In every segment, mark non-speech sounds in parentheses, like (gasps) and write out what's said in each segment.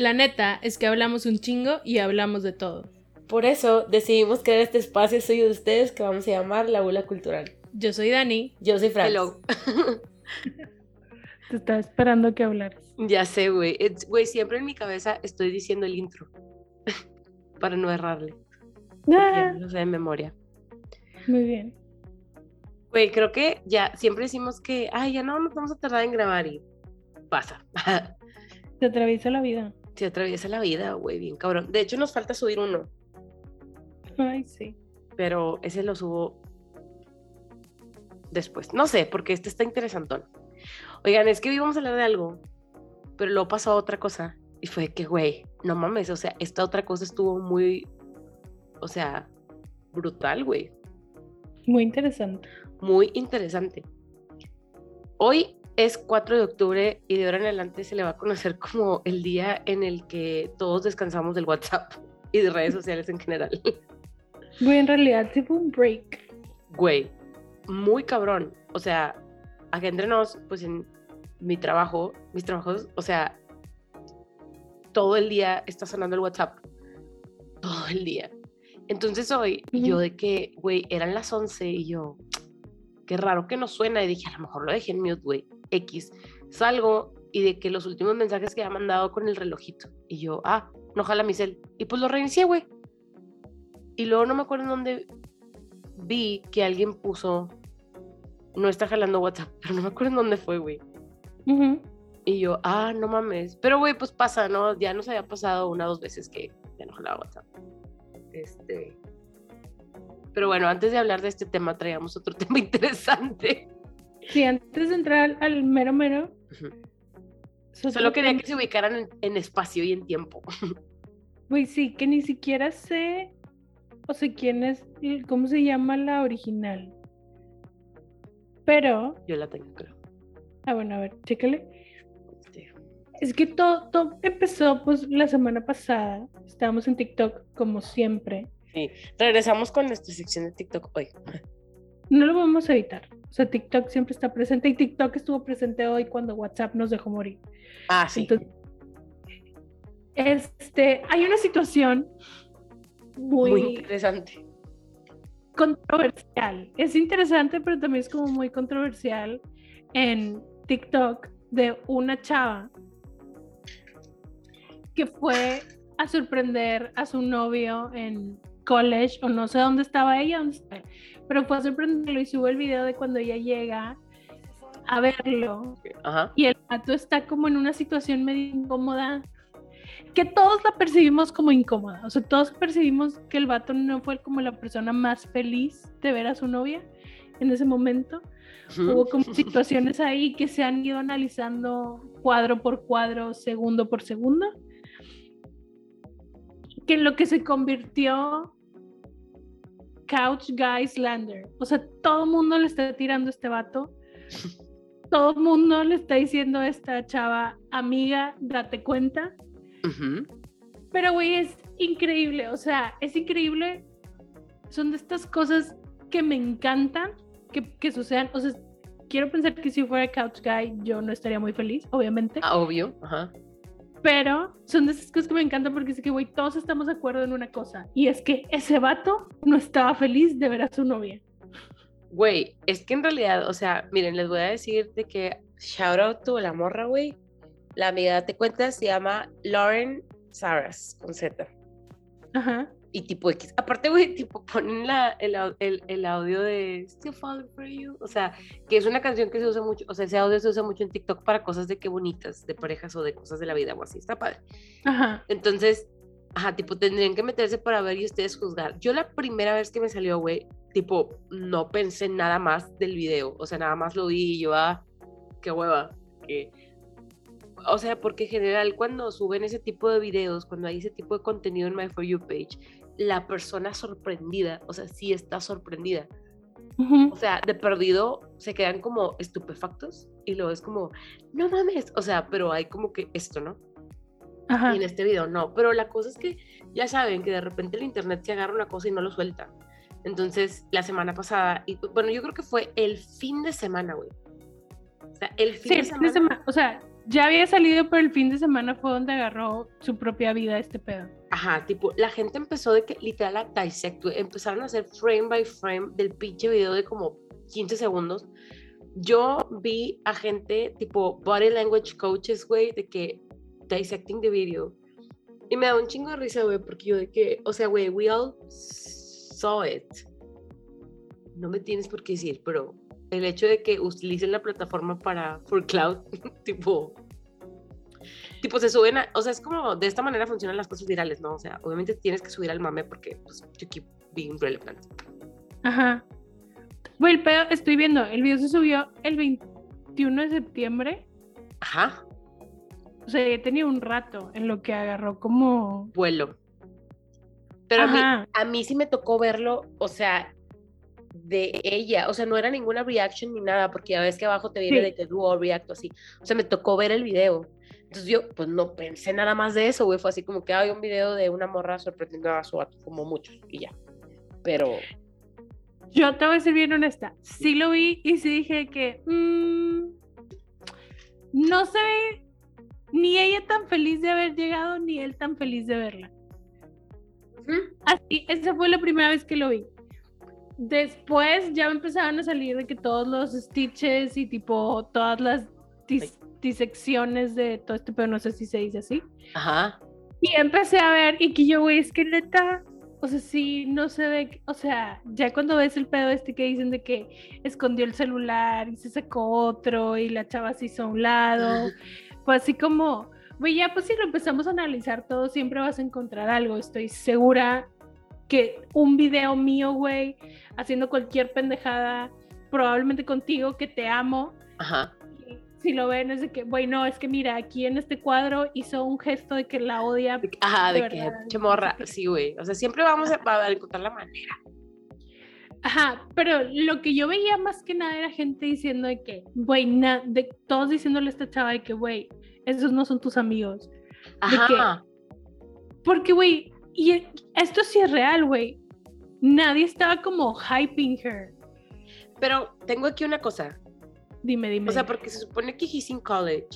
La neta es que hablamos un chingo y hablamos de todo. Por eso decidimos crear este espacio suyo de ustedes que vamos a llamar La Bula Cultural. Yo soy Dani. Yo soy Fran. Hello. (laughs) Te estaba esperando que hablaras. Ya sé, güey. Güey, siempre en mi cabeza estoy diciendo el intro. (laughs) Para no errarle. Ah, lo sé de memoria. muy bien. Güey, creo que ya siempre decimos que, ay, ya no nos vamos a tardar en grabar y pasa. (laughs) Te atraviesa la vida. Se atraviesa la vida, güey, bien cabrón. De hecho, nos falta subir uno, Ay, sí. pero ese lo subo después. No sé, porque este está interesantón. Oigan, es que hoy íbamos a hablar de algo, pero luego pasó otra cosa. Y fue que, güey, no mames, o sea, esta otra cosa estuvo muy, o sea, brutal, güey. Muy interesante. muy interesante. Hoy es 4 de octubre y de ahora en adelante se le va a conocer como el día en el que todos descansamos del WhatsApp y de redes sociales en general. Güey, en realidad sí fue un break. Güey, muy cabrón. O sea, acá entre nos, pues en mi trabajo, mis trabajos, o sea, todo el día está sonando el WhatsApp. Todo el día. Entonces hoy, yo de que, güey, eran las 11 y yo, qué raro que no suena. Y dije, a lo mejor lo dejé en mute, güey. X. Salgo y de que los últimos mensajes que había mandado con el relojito. Y yo, ah, no jala mi cel. Y pues lo reinicié, güey. Y luego no me acuerdo en dónde vi que alguien puso, no está jalando WhatsApp, (laughs) pero no me acuerdo en dónde fue, güey. Ujú. Y yo, ah, no mames. Pero, güey, pues pasa, ¿no? Ya nos había pasado una o dos veces que ya no jalaba WhatsApp. Este. Pero bueno, antes de hablar de este tema, traíamos otro (laughs) tema interesante. Sí, antes de entrar al, mero mero. Solo quería que se ubicaran en, en espacio y en tiempo. Güey, (laughs) sí, que ni siquiera sé. O sé quién es. ¿Cómo se llama la original? Pero. Yo la tengo, creo. Ah, bueno, a ver, chécale. Es que todo, todo empezó pues la semana pasada. Estábamos en TikTok como siempre. Sí. Regresamos con nuestra sección de TikTok hoy. No lo vamos a evitar. O sea, TikTok siempre está presente y TikTok estuvo presente hoy cuando WhatsApp nos dejó morir. Ah, sí. Entonces, este, hay una situación muy, Muy interesante. controversial. Es interesante, pero también es como muy controversial en TikTok de una chava que fue a sorprender a su novio en college o no sé dónde estaba ella, pero fue a sorprenderlo y sube el video de cuando ella llega a verlo Ajá. y el vato está como en una situación medio incómoda que todos la percibimos como incómoda, o sea, todos percibimos que el vato no fue como la persona más feliz de ver a su novia en ese momento. Hubo como situaciones ahí que se han ido analizando cuadro por cuadro, segundo por segundo, que en lo que se convirtió Couch Guy Slander. O sea, todo el mundo le está tirando a este vato. Todo el mundo le está diciendo a esta chava, amiga, date cuenta. Pero, güey, es increíble. O sea, es increíble. Son de estas cosas que me encantan que, que sucedan. O sea, quiero pensar que si fuera Couch Guy, yo no estaría muy feliz, obviamente. Ah, obvio. Ajá. Pero son de esas cosas que me encantan porque sé que, güey, todos estamos de acuerdo en una cosa. Y es que ese vato no estaba feliz de ver a su novia. Güey, es que en realidad, o sea, miren, les voy a decir de que shout out to la morra, güey. La amiga, te cuenta, se llama Lauren Saras, con Z. Ajá. Y tipo X. Aparte, güey, tipo ponen la, el, el, el audio de Still Falling for You. O sea, que es una canción que se usa mucho, o sea, ese audio se usa mucho en TikTok para cosas de qué bonitas, de parejas o de cosas de la vida o así. Está padre. Ajá. Entonces, ajá, tipo, tendrían que meterse para ver y ustedes juzgar. Yo la primera vez que me salió, güey, tipo, no pensé nada más del video. O sea, nada más lo vi y yo, ah, qué hueva. Que... O sea, porque en general cuando suben ese tipo de videos, cuando hay ese tipo de contenido en My For You page, la persona sorprendida, o sea, sí está sorprendida. Ujú. O sea, de perdido se quedan como estupefactos y luego es como, no mames, o sea, pero hay como que esto, ¿no? Ajá. Y en este video no, pero la cosa es que ya saben que de repente el internet se agarra una cosa y no lo suelta. Entonces, la semana pasada, y bueno, yo creo que fue el fin de semana, güey. O sea, el fin Sí, de el fin de semana. semana, o sea, ya había salido, pero el fin de semana fue donde agarró su propia vida este pedo. Ajá, tipo, la gente empezó de que literal a dissect, empezaron a hacer frame by frame del pinche video de como 15 segundos. Yo vi a gente tipo body language coaches, güey, de que dissecting the video. Y me da un chingo de risa, güey, porque yo de que, o sea, güey, we all saw it. No me tienes por qué decir, pero el hecho de que utilicen la plataforma para for cloud, (laughs) tipo, tipo se suben, a, o sea, es como de esta manera funcionan las cosas virales, ¿no? O sea, obviamente tienes que subir al mame porque pues you keep being relevant. Ajá. El pedo, estoy viendo, el video se subió el 21 de septiembre. Ajá. O sea, ya tenía un rato en lo que agarró como... Vuelo. Pero a mí, a mí sí me tocó verlo, o sea, de ella, o sea, no era ninguna reaction ni nada, porque ya ves que abajo te viene Sí. de que do or react o así. O sea, me tocó ver el video. Entonces yo, pues no pensé nada más de eso, güey. Fue así como que hay un video de una morra sorprendiendo a su vato, como muchos, y ya. Pero, Yo te voy a ser bien honesta. Sí lo vi y sí dije que mm, no se ve ni ella tan feliz de haber llegado, ni él tan feliz de verla. Así, esa fue la primera vez que lo vi. Después ya me empezaron a salir de que todos los stitches y tipo todas las dis- disecciones de todo este, pero no sé si se dice así. ajá. Y empecé a ver y que yo, güey, es que neta, o sea, sí, no se ve, o sea, ya cuando ves el pedo este que dicen de que escondió el celular y se sacó otro y la chava se hizo a un lado, fue así como, güey, ya pues si lo empezamos a analizar todo, siempre vas a encontrar algo, estoy segura que un video mío, güey, haciendo cualquier pendejada, probablemente contigo, que te amo, Ajá. Si lo ven es de que, güey, no, es que mira, aquí en este cuadro hizo un gesto de que la odia. Que- Ajá, de, De que, verdad, pinche no sé morra. qué. Sí, güey. O sea, siempre vamos a, a encontrar la manera. Ajá, pero lo que yo veía más que nada era gente diciendo de que, güey, de, todos diciéndole a esta chava de que, güey, esos no son tus amigos. Ajá. Porque, güey, y e- esto sí es real, güey. Nadie estaba como hyping her. Pero tengo aquí una cosa. Dime, dime. O sea, porque se supone que he's in college.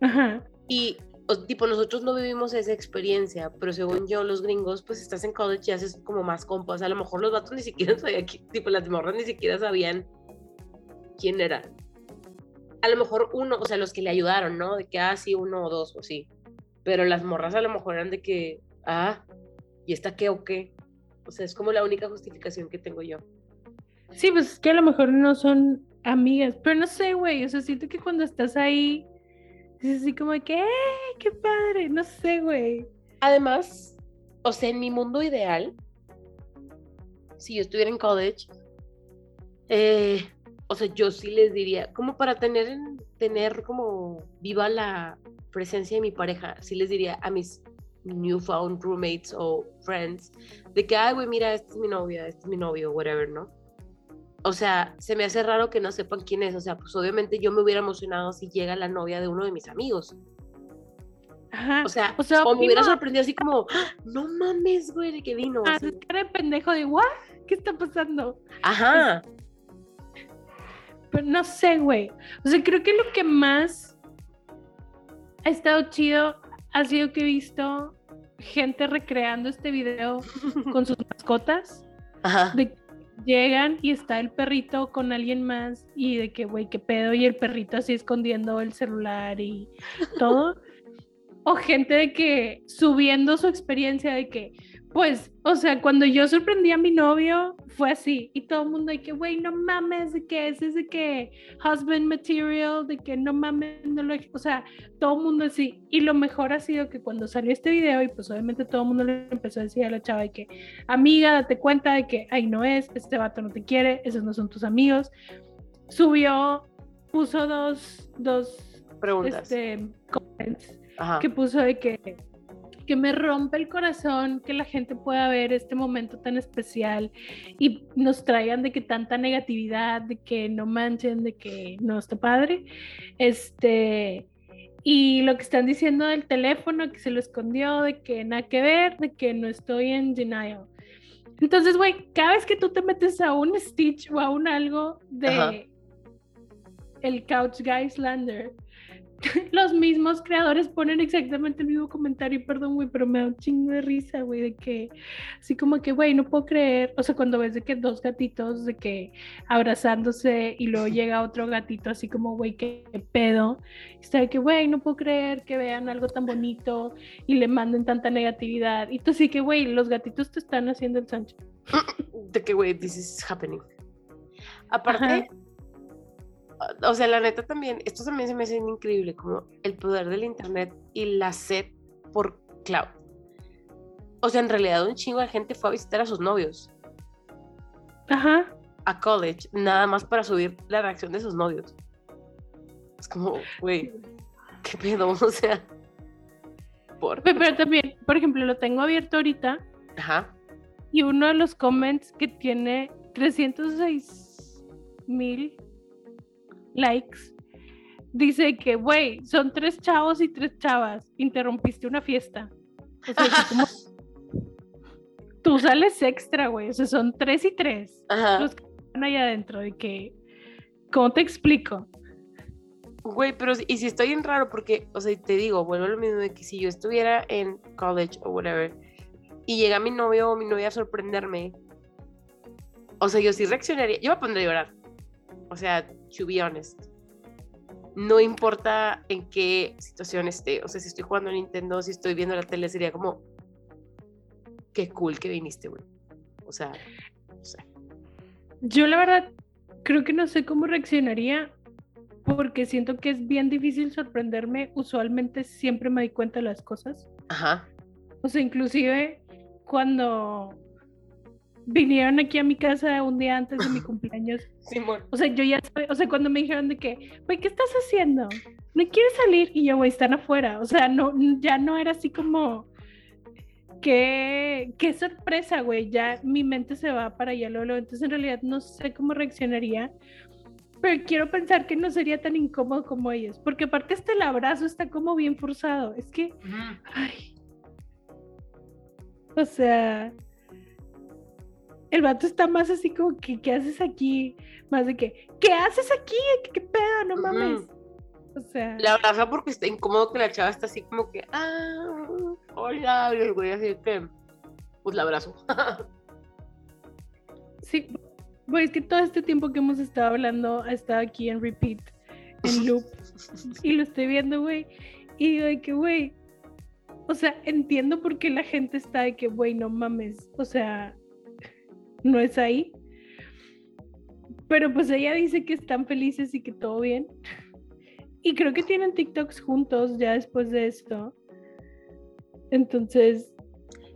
Ajá. Y, o- tipo, nosotros no vivimos esa experiencia, pero según yo, los gringos, pues estás en college y haces como más compas. A lo mejor los vatos ni siquiera (laughs) sabían, tipo, las morras ni siquiera sabían quién era. A lo mejor uno, o sea, los que le ayudaron, ¿no? De que, ah, sí, uno o dos, o sí. Pero las morras a lo mejor eran de que, ah, ¿y esta qué o qué? O sea, es como la única justificación que tengo yo. Sí, pues es que a lo mejor no son amigas, pero no sé, güey, o sea, siento que cuando estás ahí, es así como que, ¡eh, qué padre! No sé, güey. Además, o sea, en mi mundo ideal, si yo estuviera en college, eh, o sea, yo sí les diría, como para tener, en- tener como viva la presencia de mi pareja, sí les diría a mis newfound roommates o friends, de que, ay, güey, mira, esta es mi novia, este es mi novio, whatever, ¿no? O sea, se me hace raro que no sepan quién es, o sea, pues obviamente yo me hubiera emocionado si llega la novia de uno de mis amigos. Ajá. O sea, O sea, o me hubiera sorprendido así como, "Ah, no mames, güey, de que vino. Ah, así. cara de pendejo de, ¿what? ¿Qué está pasando? Ajá. Pero no sé, güey. O sea, creo que lo que más ha estado chido ha sido que he visto gente recreando este video (laughs) con sus mascotas. Ajá. De llegan y está el perrito con alguien más y de que, güey, qué pedo, y el perrito así escondiendo el celular y todo. o gente de que subiendo su experiencia de que, pues, o sea, cuando yo sorprendí a mi novio, fue así. Y todo el mundo de que, güey, no mames, de que es de que husband material, de que no mames, no lo... O sea, todo el mundo así. Y lo mejor ha sido que cuando salió este video, y pues obviamente todo el mundo le empezó a decir a la chava de que, amiga, date cuenta de que ahí no es, este vato no te quiere, esos no son tus amigos. Subió, puso dos, dos, Preguntas. este, comments Ajá. que puso de que, que me rompe el corazón que la gente pueda ver este momento tan especial y nos traigan de que tanta negatividad, de que no manchen, de que no está padre. Este, y lo que están diciendo del teléfono, que se lo escondió, de que nada que ver, de que no estoy en denial. Entonces, güey, cada vez que tú te metes a un Stitch o a un algo de Ajá. el Couch Guy Slander, (laughs) los mismos creadores ponen exactamente el mismo comentario, y perdón, güey, pero me da un chingo de risa, güey, de que, así como que, güey, no puedo creer, o sea, cuando ves de que dos gatitos, de que abrazándose y luego llega otro gatito, así como, güey, qué pedo, está de que, güey, no puedo creer que vean algo tan bonito y le manden tanta negatividad, y tú sí que, güey, los gatitos te están haciendo el Sancho. (coughs) De que, güey, this is happening. Aparte, o sea, la neta también, esto también se me hace increíble, como el poder del internet y la sed por cloud. O sea, en realidad un chingo de gente fue a visitar a sus novios. Ajá. A college, nada más para subir la reacción de sus novios. Es como, güey, qué pedo, (laughs) o sea. Por... Pero también, por ejemplo, lo tengo abierto ahorita. Ajá. Y uno de los comments que tiene 306 mil likes, dice que, güey, son tres chavos y tres chavas, interrumpiste una fiesta. O sea, como... (laughs) tú sales extra, güey, o sea, son tres y tres los que están ahí adentro, de que, ¿cómo te explico? Güey, pero y si estoy en raro, porque, o sea, te digo, vuelvo a lo mismo de que si yo estuviera en college o whatever, y llega mi novio o mi novia a sorprenderme, o sea, yo sí reaccionaría, yo me pondría a llorar. O sea, to be honest. No importa en qué situación esté. O sea, si estoy jugando a Nintendo, si estoy viendo la tele, sería como. Qué cool que viniste, güey. O sea, no sé. Yo la verdad creo que no sé cómo reaccionaría porque siento que es bien difícil sorprenderme. Usualmente siempre me doy cuenta de las cosas. Ajá. O sea, inclusive cuando vinieron aquí a mi casa un día antes de mi cumpleaños. (laughs) o sea, yo ya, o sea, cuando me dijeron de que, güey, ¿qué estás haciendo? ¿No quieres salir? Y yo, güey, están afuera. O sea, no, ya no era así como, qué, qué sorpresa, güey. Ya mi mente se va para allá, luego. Entonces, en realidad, no sé cómo reaccionaría. Pero quiero pensar que no sería tan incómodo como ellos. Porque aparte, este el abrazo está como bien forzado. Es que, ay. O sea, el vato está más así como que, ¿qué haces aquí? Más de que, ¿qué haces aquí? ¿Qué, pedo? No mames. O sea. La abraza porque está incómodo que la chava está así como que, ah, hola, y el güey así que, pues la abrazo. (laughs) sí, güey, es que todo este tiempo que hemos estado hablando ha estado aquí en repeat, en loop, (laughs) y lo estoy viendo, güey, y digo de que, güey, o sea, entiendo por qué la gente está de que, güey, no mames, o sea, (laughs) no es ahí. Pero pues ella dice que están felices y que todo bien. (laughs) Y creo que tienen TikToks juntos ya después de esto. Entonces,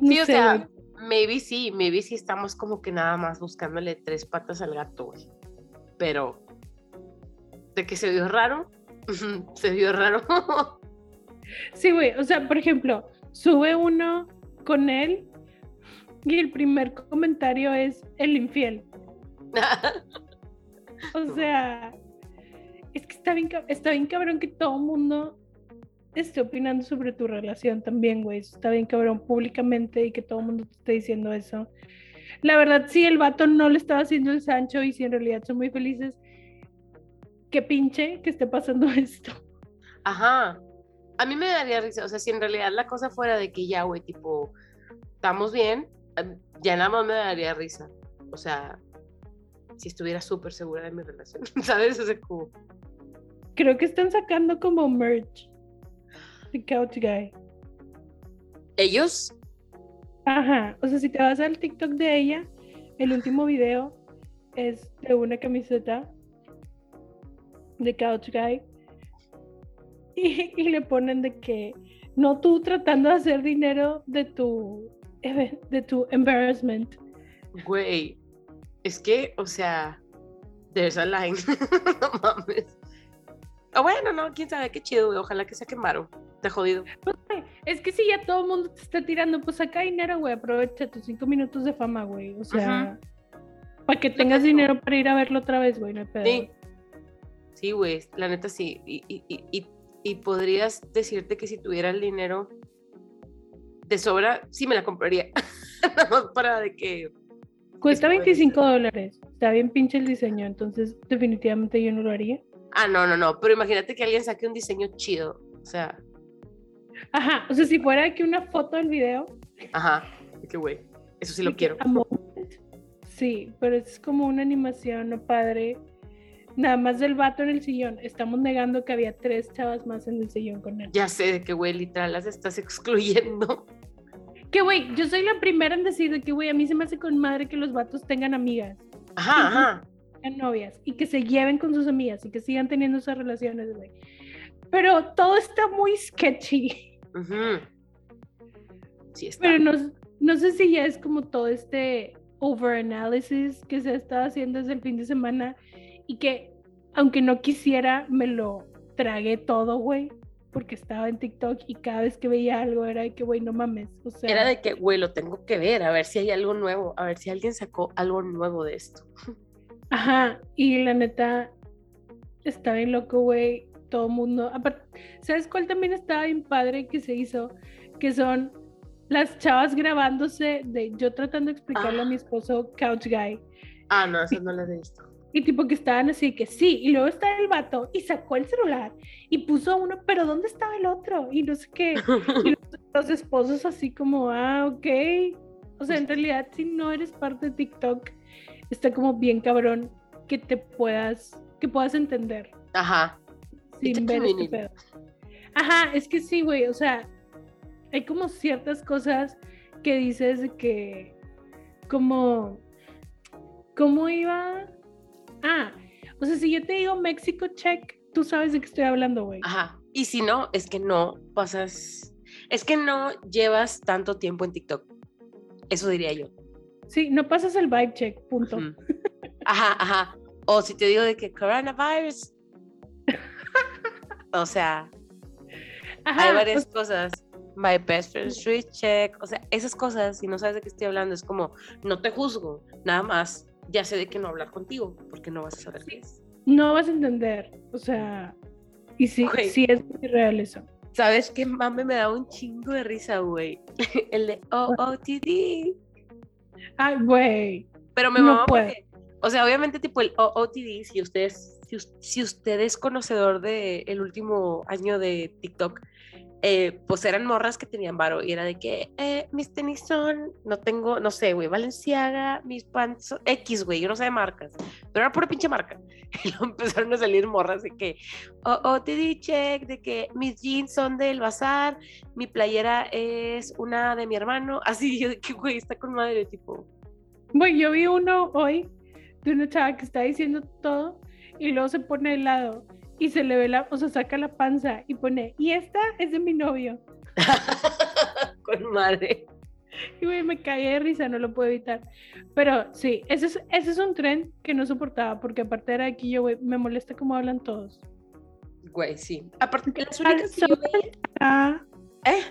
sí, o sea, maybe sí, maybe sí estamos como que nada más buscándole tres patas al gato, güey. Pero de que se vio raro, (laughs) se vio raro. sí, güey, o sea, por ejemplo, sube uno con él y el primer comentario es el infiel. (laughs) o sea, es que está bien, está bien cabrón que todo el mundo esté opinando sobre tu relación también, güey. Está bien cabrón públicamente y que todo el mundo te esté diciendo eso. La verdad, sí, el vato no le estaba haciendo el Sancho y si en realidad son muy felices, qué pinche que esté pasando (laughs) esto. Ajá. A mí me daría risa, o sea, si en realidad la cosa fuera de que ya, güey, tipo, estamos bien, ya nada más me daría risa. O sea, si estuviera súper segura de mi relación, (laughs) ¿sabes? O sea, como... Creo que están sacando como merch. The Couch Guy. ¿Ellos? Ajá, o sea, si te vas al TikTok de ella, el último video es de una camiseta de Couch Guy (laughs) y, y, le ponen de que no tú tratando de hacer dinero de tu de tu embarrassment. Güey, es que, o sea, there's a line. (laughs) no mames. O bueno, no, quién sabe, qué chido, güey. Ojalá que sea quemaron. Te jodido. Pues, es que si ya todo el mundo te está tirando, pues acá dinero, güey. Aprovecha tus cinco minutos de fama, güey. O sea, para que tengas dinero para ir a verlo otra vez, güey. No Sí. Sí, güey. La neta sí. Y, y, y, y podrías decirte que si tuviera el dinero de sobra, sí me la compraría. (laughs) para de que... Cuesta 25 dólares. Está bien pinche el diseño, entonces definitivamente yo no lo haría. Ah, no, no, no. Pero imagínate que alguien saque un diseño chido. O sea, Ajá, o sea, si fuera aquí una foto del video. ajá. Qué güey. Eso sí lo quiero. Sí, pero es como una animación, no padre. Nada más del vato en el sillón. Estamos negando que había tres chavas más en el sillón con él. Ya sé de que, güey, literal las estás excluyendo. Que güey, yo soy la primera en decir de que güey, a mí se me hace con madre que los vatos tengan amigas, Ajá, ajá. tengan novias y que se lleven con sus amigas y que sigan teniendo esas relaciones, güey. Pero todo está muy sketchy. Ujú. Sí, está. Pero no, no sé si ya es como todo este overanalysis que se ha estado haciendo desde el fin de semana y que aunque no quisiera me lo tragué todo, güey, porque estaba en TikTok y cada vez que veía algo era de que, güey, no mames, o sea, Era de que, güey, lo tengo que ver, a ver si hay algo nuevo, a ver si alguien sacó algo nuevo de esto. ajá, y la neta está bien loco, güey, todo mundo, aparte, ¿sabes cuál también estaba bien padre que se hizo? Que son las chavas grabándose de yo tratando de explicarle a mi Ah. esposo Couch Guy. Ah, no, eso no lo he visto. Y tipo que estaban así que sí, y luego está el vato y sacó el celular y puso uno, pero ¿dónde estaba el otro? Y no sé qué. Y (laughs) los, los esposos así como, ah, ok. O sea, en realidad si no eres parte de TikTok, está como bien cabrón que te puedas, que puedas entender Ajá. Sin ver este pedo. Ajá, es que sí, güey, o sea, hay como ciertas cosas que dices que, como, ¿cómo iba? Ah, o sea, si yo te digo México check, tú sabes de qué estoy hablando, güey. Ajá. Y si no, es que no pasas, es que no llevas tanto tiempo en TikTok. Eso diría yo. Sí, no pasas el vibe check, punto. Ajá, ajá. O si te digo de que coronavirus. (laughs) O sea, Ajá, hay varias sea, cosas. My best friend street check. O sea, esas cosas, si no sabes de qué estoy hablando, es como, no te juzgo, nada más. Ya sé de qué no hablar contigo, porque no vas a saber qué es. no vas a entender, o sea, y sí, Güey. sí es muy real eso. ¿Sabes qué mame me da un chingo de risa, güey? (laughs) El de OOTD. Ay, güey, Pero me No mama puedo. porque, o sea, obviamente tipo el OOTD, si ustedes, si, si usted es conocedor del el último año de TikTok, eh, pues eran morras que tenían varo y era de que eh, mis tenis son, no tengo, no sé, güey, Valenciaga, mis pants son X, güey, yo no sé de marcas, pero era pura pinche marca. (laughs) Y luego empezaron a salir morras de que OOTD check, de que mis jeans son del bazar, mi playera es una de mi hermano, así, yo de que, güey, está con madre, tipo, Güey, yo vi uno hoy de una chava que está diciendo todo y luego se pone al lado y se le ve la, o sea, saca la panza y pone, y esta es de mi novio. (laughs) con madre. Y güey, me caí de risa, no lo puedo evitar. Pero sí, ese es, ese es un tren que no soportaba porque aparte era aquí yo, güey, me molesta cómo hablan todos. Güey, sí. Aparte que las únicas son Ah, ¿Eh?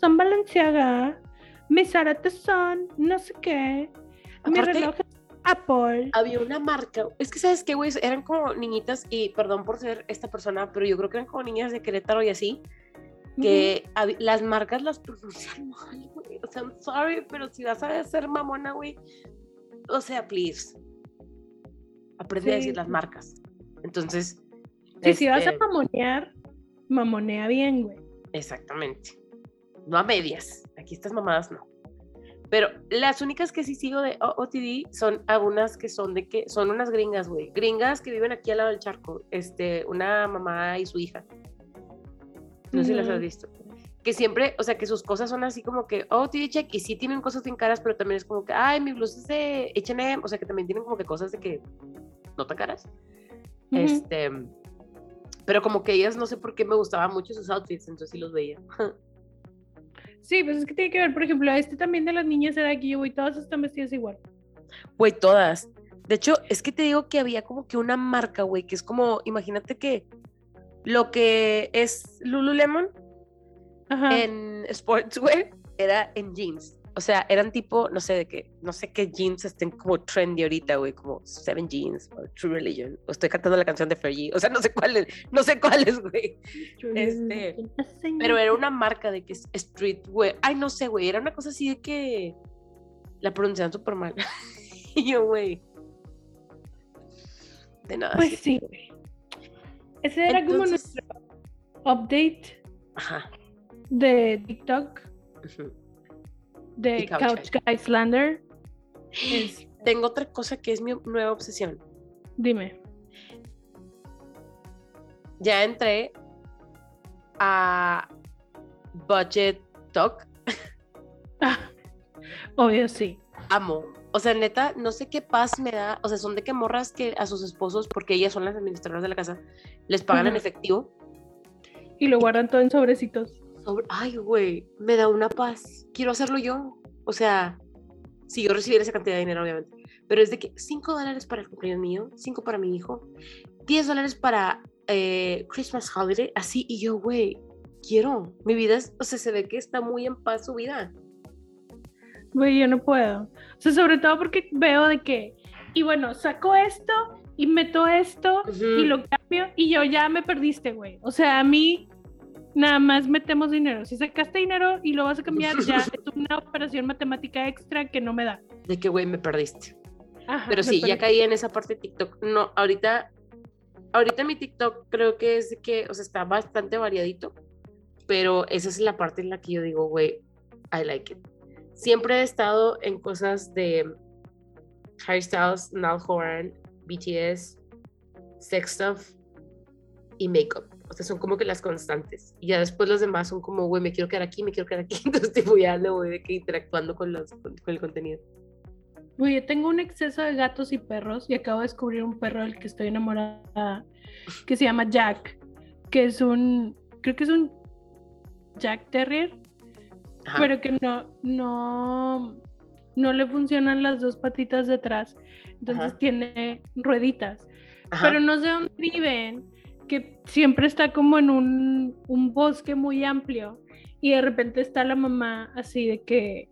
son Balenciaga, mis aretes son no sé qué, mi Aparte- reloj es Apple. Había una marca, es que sabes qué, güey, eran como niñitas, y perdón por ser esta persona, pero yo creo que eran como niñas de Querétaro y así, que las marcas las pronuncian mal, güey. O sea, I'm sorry, pero si vas a ser mamona, güey, o sea, please, aprende a decir las marcas. Entonces, Sí, si vas a este, mamonear, mamonea bien, güey. Exactamente. No a medias. Aquí estas mamadas no. Pero las únicas que sí sigo de OOTD son algunas que son de que son unas gringas, güey. Gringas que viven aquí al lado del charco. Este, una mamá y su hija. No sé si las has visto. Que siempre, o sea, que sus cosas son así como que OOTD check y sí tienen cosas bien caras, pero también es como que, ay, mi blusa es de H&M, o sea, que también tienen como que cosas de que no tan caras. Este, pero como que ellas no sé por qué me gustaban mucho sus outfits, entonces sí los veía. (laughs) Sí, pues es que tiene que ver, por ejemplo, este también de las niñas era aquí, güey, todas están vestidas igual. Güey, todas. De hecho, es que te digo que había como que una marca, güey, que es como, imagínate que lo que es Lululemon Ajá. en sportswear era en jeans. O sea, eran tipo, no sé de qué, no sé qué jeans estén como trendy ahorita, güey, como Seven Jeans o True Religion. O estoy cantando la canción de Fergie. O sea, no sé cuáles, no sé cuáles, güey. este, Pero era una marca de que es streetwear. Ay, no sé, güey. Era una cosa así de que la pronunciaban súper mal. (laughs) y yo, güey. De nada. Pues sí, güey. ese era como nuestro update Ajá. de TikTok, ujú. De Couch Couch. Es- (gasps) Tengo otra cosa que es mi nueva obsesión. dime. Ya entré a Budget Talk. Ah, (laughs) obvio, sí. Amo. O sea, neta, no sé qué paz me da. O sea, son de que morras que a sus esposos, porque ellas son las administradoras de la casa, les pagan en efectivo. Y lo guardan todo en sobrecitos. Sobre- Ay, güey, me da una paz. Quiero hacerlo yo. O sea, si yo recibiera esa cantidad de dinero, obviamente. Pero es de que 5 dólares para el cumpleaños mío, 5 para mi hijo, 10 dólares para eh, Christmas Holiday, así. Y yo, güey, quiero. Mi vida es, o sea, se ve que está muy en paz su vida. Güey, yo no puedo. O sea, sobre todo porque veo de que, y bueno, saco esto y meto esto Ujú. y lo cambio y yo ya me perdiste, güey. O sea, a mí nada más metemos dinero. Si sacaste dinero y lo vas a cambiar, ya (laughs) es una operación matemática extra que no me da. De que, güey, me perdiste. Ajá, Pero sí, ya caí en esa parte de TikTok. No, ahorita, ahorita mi TikTok creo que es que, o sea, está bastante variadito, pero esa es la parte en la que yo digo, güey, I like it. Siempre he estado en cosas de Harry Styles, Niall Horan, BTS, sex stuff y makeup. O sea, son como que las constantes. Y ya después los demás son como, güey, me quiero quedar aquí, me quiero quedar aquí. (laughs) Entonces, tipo, ya le voy de que interactuando con, los, con, con el contenido. Yo tengo un exceso de gatos y perros y acabo de descubrir un perro del que estoy enamorada que se llama Jack, que es un, creo que es un Jack Terrier, Ajá. pero que no, no, no le funcionan las dos patitas de atrás, entonces Ajá. tiene rueditas, Ajá. pero no sé dónde viven, que siempre está como en un, un bosque muy amplio y de repente está la mamá así de que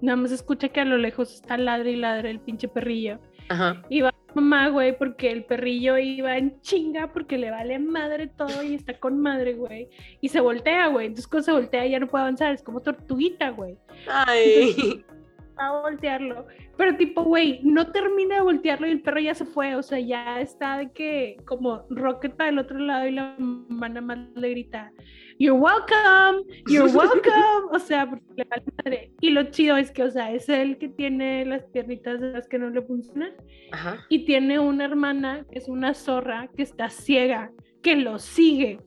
nada más escucha que a lo lejos está ladre y ladre el pinche perrillo. Ajá. Y va mamá, güey, porque el perrillo iba en chinga porque le vale madre todo y está con madre, güey. Y se voltea, güey. Entonces cuando se voltea ya no puede avanzar, es como tortuguita, güey. Ay. Va a voltearlo. Pero tipo, güey, no termina de voltearlo y el perro ya se fue. O sea, ya está de que como Rocket para el otro lado y la mamá nada más le grita, You're welcome, you're (laughs) welcome. o sea, porque le vale madre. Y lo chido es que, o sea, es él que tiene las piernitas de las que no le funcionan. Ajá. y tiene una hermana que es una zorra que está ciega, que lo sigue.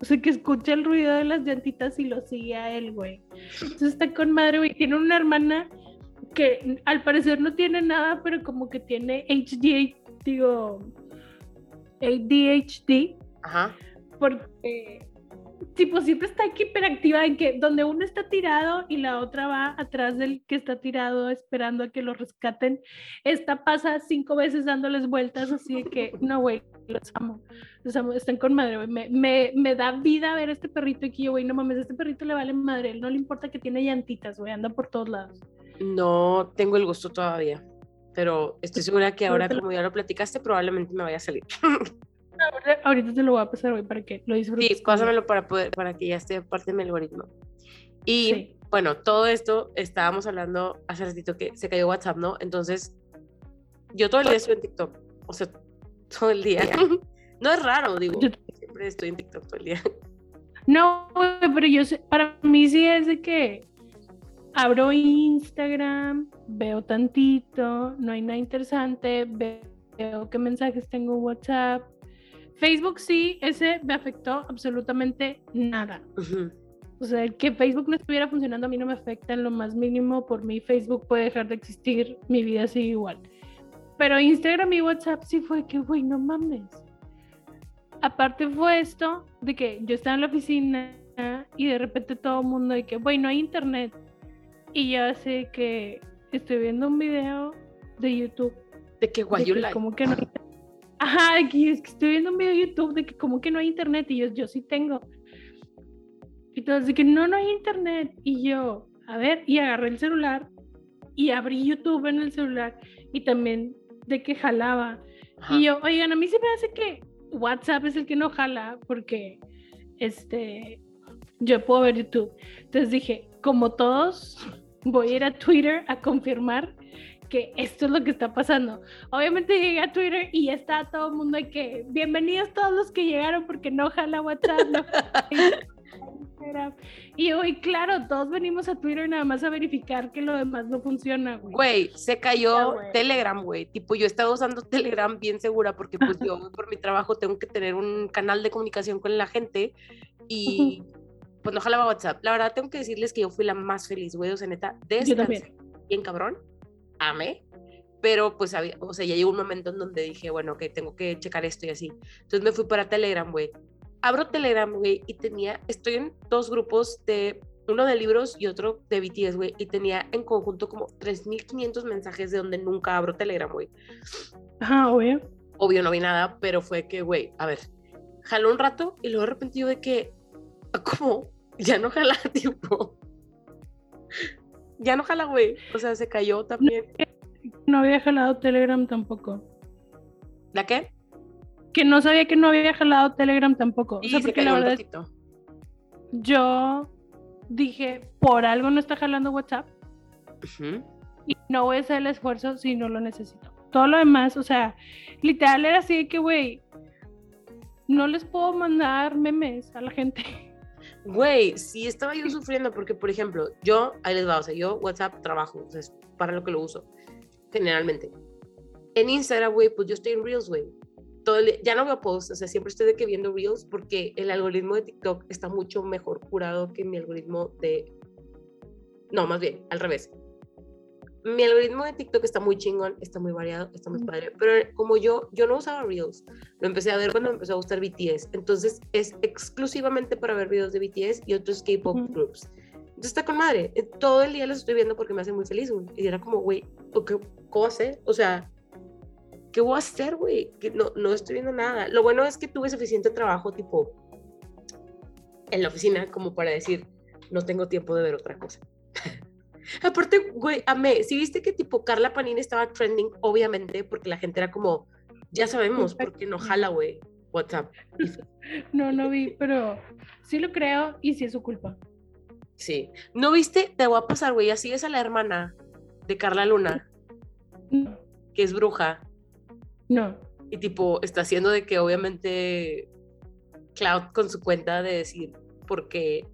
O sea, que escucha el ruido de las llantitas y lo sigue a él, güey. Entonces está con madre, güey. Tiene una hermana que al parecer no tiene nada, pero como que tiene HD, digo, ADHD, Ajá. porque tipo siempre está aquí hiperactiva en que donde uno está tirado y la otra va atrás del que está tirado esperando a que lo rescaten, esta pasa cinco veces dándoles vueltas así de que no güey, los amo, los amo, están con madre. Me, me, me da vida ver este perrito aquí, yo güey, no mames, este perrito le vale madre, él no le importa que tiene llantitas, güey, anda por todos lados. No tengo el gusto todavía, pero estoy segura que ahora, como ya lo platicaste, probablemente me vaya a salir. Ahorita, ahorita te lo voy a pasar, güey, para que lo disfrutes. Sí, pásamelo para poder, para que ya esté parte de mi algoritmo. Y Sí. bueno, todo esto estábamos hablando hace ratito que se cayó WhatsApp, ¿no? Entonces, yo todo el día estoy en TikTok, o sea, (laughs) todo el día. No es raro, digo, Yo- siempre estoy en TikTok todo el día. No, pero yo sé, para mí sí es de que abro Instagram, veo tantito, no hay nada interesante, ve- veo qué mensajes tengo en WhatsApp. Facebook sí, ese me afectó absolutamente nada. O sea, el que Facebook no estuviera funcionando a mí no me afecta en lo más mínimo. Por mí Facebook puede dejar de existir, mi vida sigue igual. Pero Instagram y WhatsApp sí fue que, güey, no mames. Aparte fue esto de que yo estaba en la oficina y de repente todo el mundo de que, güey, no hay internet. Y yo sé que estoy viendo un video de YouTube. De que guay, de you que like. como que no hay. (laughs) Ajá, de que es que estoy viendo un video de YouTube de que como que no hay internet y yo, yo sí tengo. Y todos de que no, no hay internet. Y yo, a ver, y agarré el celular y abrí YouTube en el celular y también de que jalaba. Ajá. Y yo, oigan, a mí se me hace que WhatsApp es el que no jala porque este yo puedo ver YouTube. Entonces dije, como todos, voy a ir a Twitter a confirmar que esto es lo que está pasando. Obviamente llegué a Twitter y ya está todo el mundo de que bienvenidos todos los que llegaron porque no jala WhatsApp, no jala Y yo, y claro, todos venimos a Twitter nada más a verificar que lo demás no funciona, güey. Güey, se cayó. Telegram, güey. Tipo, yo estaba usando Telegram bien segura porque pues (laughs) yo por mi trabajo tengo que tener un canal de comunicación con la gente y pues no jalaba WhatsApp. La verdad tengo que decirles que yo fui la más feliz, güey. O sea, neta, descansé bien cabrón. Amé. Pero pues había, o sea, ya llegó un momento en donde dije, bueno, que tengo que checar esto y así. Entonces me fui para Telegram, güey. Abro Telegram, güey, y tenía, estoy en dos grupos de, uno de libros y otro de BTS, güey, y tenía en conjunto como 3.500 mensajes de donde nunca abro Telegram, güey. Ajá, obvio. Obvio no vi nada, pero fue que, güey, a ver, jaló un rato y luego de repente yo de que, (laughs) como, ya no jala, (laughs) tipo, ya no jala, güey. O sea, se cayó también. No había jalado Telegram tampoco. ¿La qué? Que no sabía que no había jalado Telegram tampoco. O Y sea, se porque cayó la verdad yo dije, por algo no está jalando WhatsApp y no voy a hacer el esfuerzo si no lo necesito. Todo lo demás, o sea, literal era así de que, güey, no les puedo mandar memes a la gente. Güey, sí estaba yo sufriendo porque, por ejemplo, yo, ahí les va, o sea, yo WhatsApp trabajo, o sea, es para lo que lo uso, generalmente. En Instagram, güey, pues yo estoy en Reels, güey. Todo ya no veo posts, o sea, siempre estoy de que viendo Reels porque el algoritmo de TikTok está mucho mejor curado que mi algoritmo de... No, más bien, al revés. Mi algoritmo de TikTok está muy chingón, está muy variado, está muy padre, pero como yo, yo no usaba Reels, lo empecé a ver cuando me empezó a gustar BTS. Entonces es exclusivamente para ver videos de BTS y otros K-pop groups. Entonces está con madre. Eh, Todo el día los estoy viendo porque me hace muy feliz, güey. Y era como, güey, ¿o ¿qué, ¿qué voy a hacer? O sea, ¿qué voy a hacer, güey? No, no estoy viendo nada. Lo bueno es que tuve suficiente trabajo, tipo, en la oficina, como para decir, no tengo tiempo de ver otra cosa. (laughs) Aparte, güey, amé. Si viste que tipo Carla Panini estaba trending, obviamente, porque la gente era como, ya sabemos, porque no jala, güey, WhatsApp. (laughs) No, no vi, pero sí lo creo y sí es su culpa. Sí. ¿No viste? Te voy a pasar, güey. Así es a la hermana de Carla Luna, No, que es bruja. no. Y tipo, está haciendo de que obviamente Cloud con su cuenta de decir, porque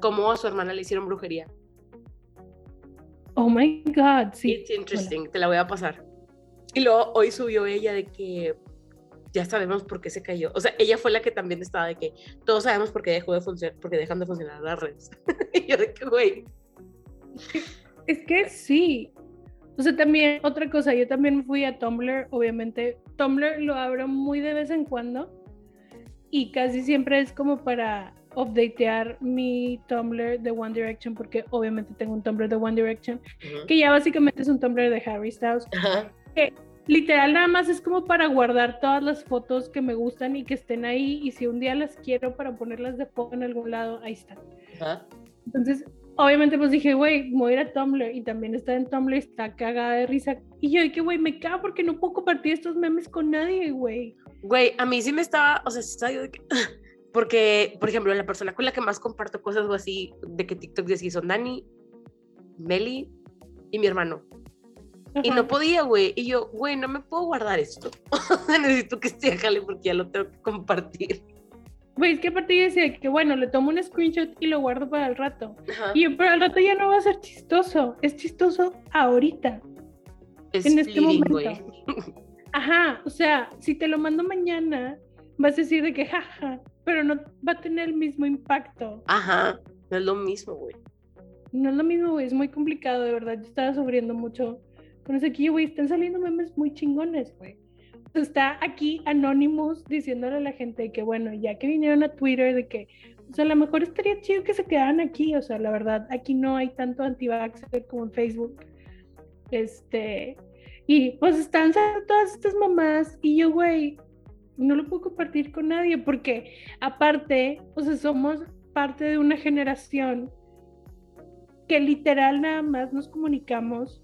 cómo a su hermana le hicieron brujería. Oh my God, sí. It's interesting, te la voy a pasar. Y luego hoy subió ella de que ya sabemos por qué se cayó. O sea, ella fue la que también estaba de que todos sabemos por qué dejó de funcionar, porque dejan de funcionar las redes. (laughs) y yo de que, güey, Es que sí. O sea, también otra cosa, yo también fui a Tumblr, obviamente. Tumblr lo abro muy de vez en cuando y casi siempre es como para updatear mi Tumblr de One Direction porque obviamente tengo un Tumblr de One Direction Ujú. que ya básicamente es un Tumblr de Harry Styles. Ajá. Literal nada más es como para guardar todas las fotos que me gustan y que estén ahí y si un día las quiero para ponerlas de foto en algún lado, ahí están. Ajá. Entonces, obviamente, pues dije, güey, voy a ir a Tumblr y también está en Tumblr, está cagada de risa. Y yo dije, güey, me cago porque no puedo compartir estos memes con nadie, güey. Güey, a mí sí me estaba, o sea, sí estaba yo de que, (laughs) porque, por ejemplo, la persona con la que más comparto cosas o así, de que TikTok decís son Dani, Meli y mi hermano. Y no podía, güey. Y yo, güey, no me puedo guardar esto. (laughs) Necesito que esté jale porque ya lo tengo que compartir. Güey, es que aparte yo decía que, bueno, le tomo un screenshot y lo guardo para el rato. Ajá. Y yo, pero al rato ya no va a ser chistoso. Es chistoso ahorita. Es en este momento. Ajá, o sea, si te lo mando mañana, vas a decir de que jaja, pero no va a tener el mismo impacto. Ajá. No es lo mismo, güey. No es lo mismo, güey, es muy complicado, de verdad. Yo estaba sufriendo mucho con eso aquí, güey. Están saliendo memes muy chingones, güey. Está aquí Anonymous diciéndole a la gente que, bueno, ya que vinieron a Twitter, de que, o sea, a lo mejor estaría chido que se quedaran aquí. O sea, la verdad, aquí no hay tanto anti-vaxxer como en Facebook. Este, y pues están saliendo todas estas mamás y yo, güey, no lo puedo compartir con nadie porque aparte, o sea, somos parte de una generación que literal nada más nos comunicamos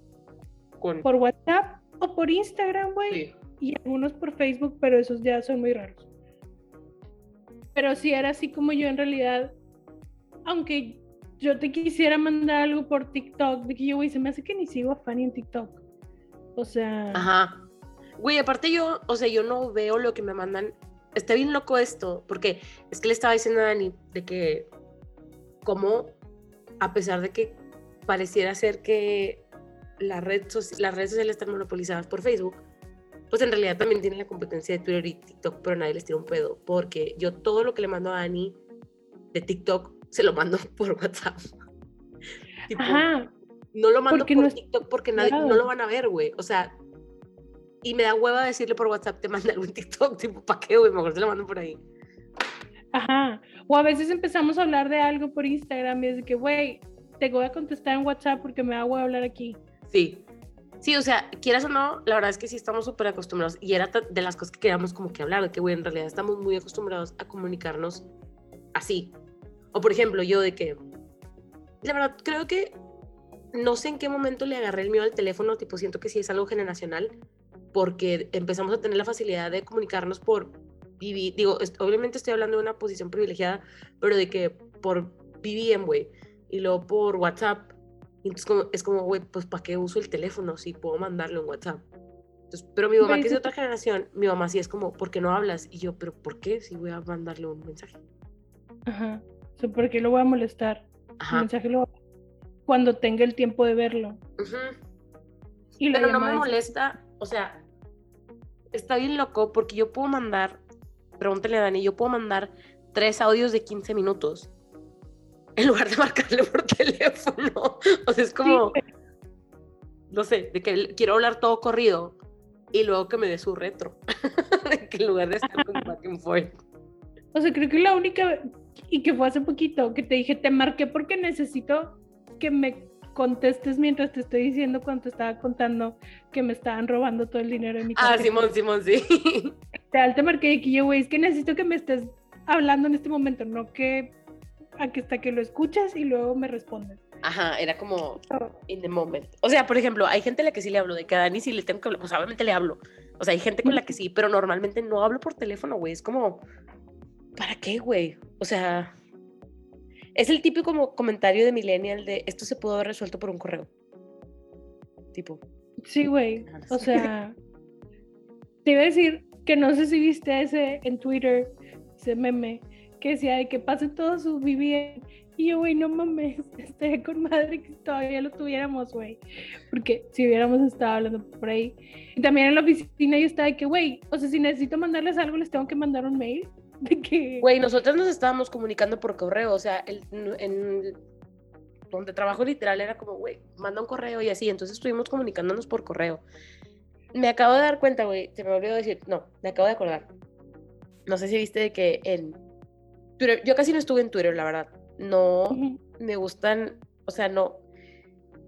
Con... por WhatsApp o por Instagram, güey, Sí. y algunos por Facebook, pero esos ya son muy raros. Pero si era así como yo en realidad, aunque yo te quisiera mandar algo por TikTok, de que yo, güey, se me hace que ni sigo a Fanny en TikTok. O sea. Ajá. Güey, aparte yo, o sea, yo no veo lo que me mandan. Está bien loco esto, porque es que le estaba diciendo a Dani de que, como, a pesar de que pareciera ser que la red las redes sociales están monopolizadas por Facebook, pues en realidad también tienen la competencia de Twitter y TikTok, pero nadie les tira un pedo, porque yo todo lo que le mando a Dani de TikTok se lo mando (laughs) por WhatsApp. Ajá. No lo mando por TikTok porque nadie, no lo van a ver, güey. O sea, y me da hueva decirle por WhatsApp, te manda algo en TikTok, tipo, ¿para qué, güey? Mejor se lo mando por ahí. Ajá. O a veces empezamos a hablar de algo por Instagram y es de que, güey, te voy a contestar en WhatsApp porque me da hueva hablar aquí. Sí. Sí, o sea, quieras o no, la verdad es que sí estamos súper acostumbrados. Y era de las cosas que queríamos como que hablar, de que, güey, en realidad estamos muy acostumbrados a comunicarnos así. O por ejemplo, yo de que, la verdad, creo que no sé en qué momento le agarré el miedo al teléfono, tipo, siento que sí es algo generacional, porque empezamos a tener la facilidad de comunicarnos por vivir, digo, obviamente estoy hablando de una posición privilegiada, pero de que por BBM, güey, y luego por WhatsApp, entonces como, es como, güey, pues ¿para qué uso el teléfono si puedo mandarlo en WhatsApp? Entonces, pero mi mamá, que es de otra generación, mi mamá sí es como, ¿por qué no hablas? Y yo, ¿pero por qué si voy a mandarle un mensaje? Ajá. ¿Por qué lo voy a molestar? Ajá. El mensaje lo cuando tenga el tiempo de verlo. y pero no me molesta, o sea, está bien loco porque yo puedo mandar, pregúntale a Dani, yo puedo mandar tres audios de 15 minutos en lugar de marcarle por (laughs) teléfono. O sea, es como, no sé, de que quiero hablar todo corrido y luego que me dé su retro, (laughs) que en lugar de estar con back and forth. O sea, creo que la única, y que fue hace poquito, que te dije, te marqué porque necesito que me contestes mientras te estoy diciendo cuando te estaba contando que me estaban robando todo el dinero de mi casa. Ah, Simón, Simón, sí. (laughs) Te, te marqué y yo, güey, es que necesito que me estés hablando en este momento, no que hasta que lo escuchas y luego me respondes. Ajá, era como in the moment. O sea, por ejemplo, hay gente a la que sí le hablo, de que a Dani sí le tengo que hablar, pues obviamente le hablo. O sea, hay gente con la que sí, pero normalmente no hablo por teléfono, güey. Es como, ¿para qué, güey? O sea, es el típico como comentario de millennial de esto se pudo haber resuelto por un correo. Tipo. Sí, güey. O sea, te iba a decir que no sé si viste ese en Twitter, ese meme, que decía de que pase todo su vivir. Y yo, güey, no mames, (laughs) estaría con madre que todavía lo tuviéramos, güey. Porque si hubiéramos estado hablando por ahí. Y también en la oficina yo estaba de que, güey, o sea, si necesito mandarles algo, les tengo que mandar un mail. (laughs) De que... Güey, nosotros nos estábamos comunicando por correo, o sea, el, en donde trabajo literal era como, güey, manda un correo y así. Entonces estuvimos comunicándonos por correo. Me acabo de dar cuenta, güey, se me olvidó decir, no, me acabo de acordar. No sé si viste de que en yo casi no estuve en Twitter, la verdad. No me gustan, o sea, no.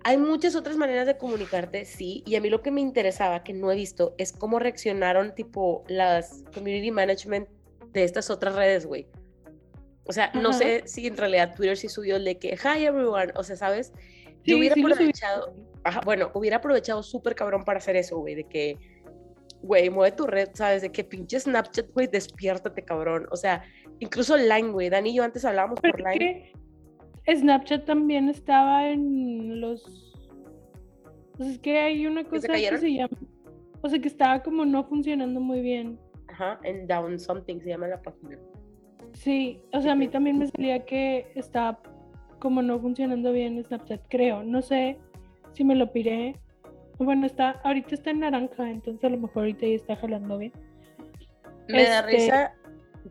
Hay muchas otras maneras de comunicarte, sí, y a mí lo que me interesaba, que no he visto, es cómo reaccionaron, tipo, las community management de estas otras redes, güey. O sea, no sé si en realidad Twitter sí subió el de que, hi everyone, o sea, ¿sabes? Yo hubiera aprovechado, bueno, hubiera aprovechado súper cabrón para hacer eso, güey, de que, güey, mueve tu red, ¿sabes? De que pinche Snapchat, güey, despiértate, cabrón. O sea, Incluso Line, güey. Dani y yo antes hablábamos por Line. Snapchat también estaba en los. Pues es que hay una cosa que se llama. O sea, que estaba como no funcionando muy bien. Ajá, en Down Something se llama la página. Sí, o sea, a mí también me salía que estaba como no funcionando bien Snapchat, creo. No sé si me lo piré. Bueno, está, ahorita está en naranja, entonces a lo mejor ahorita ya está jalando bien. Me da este risa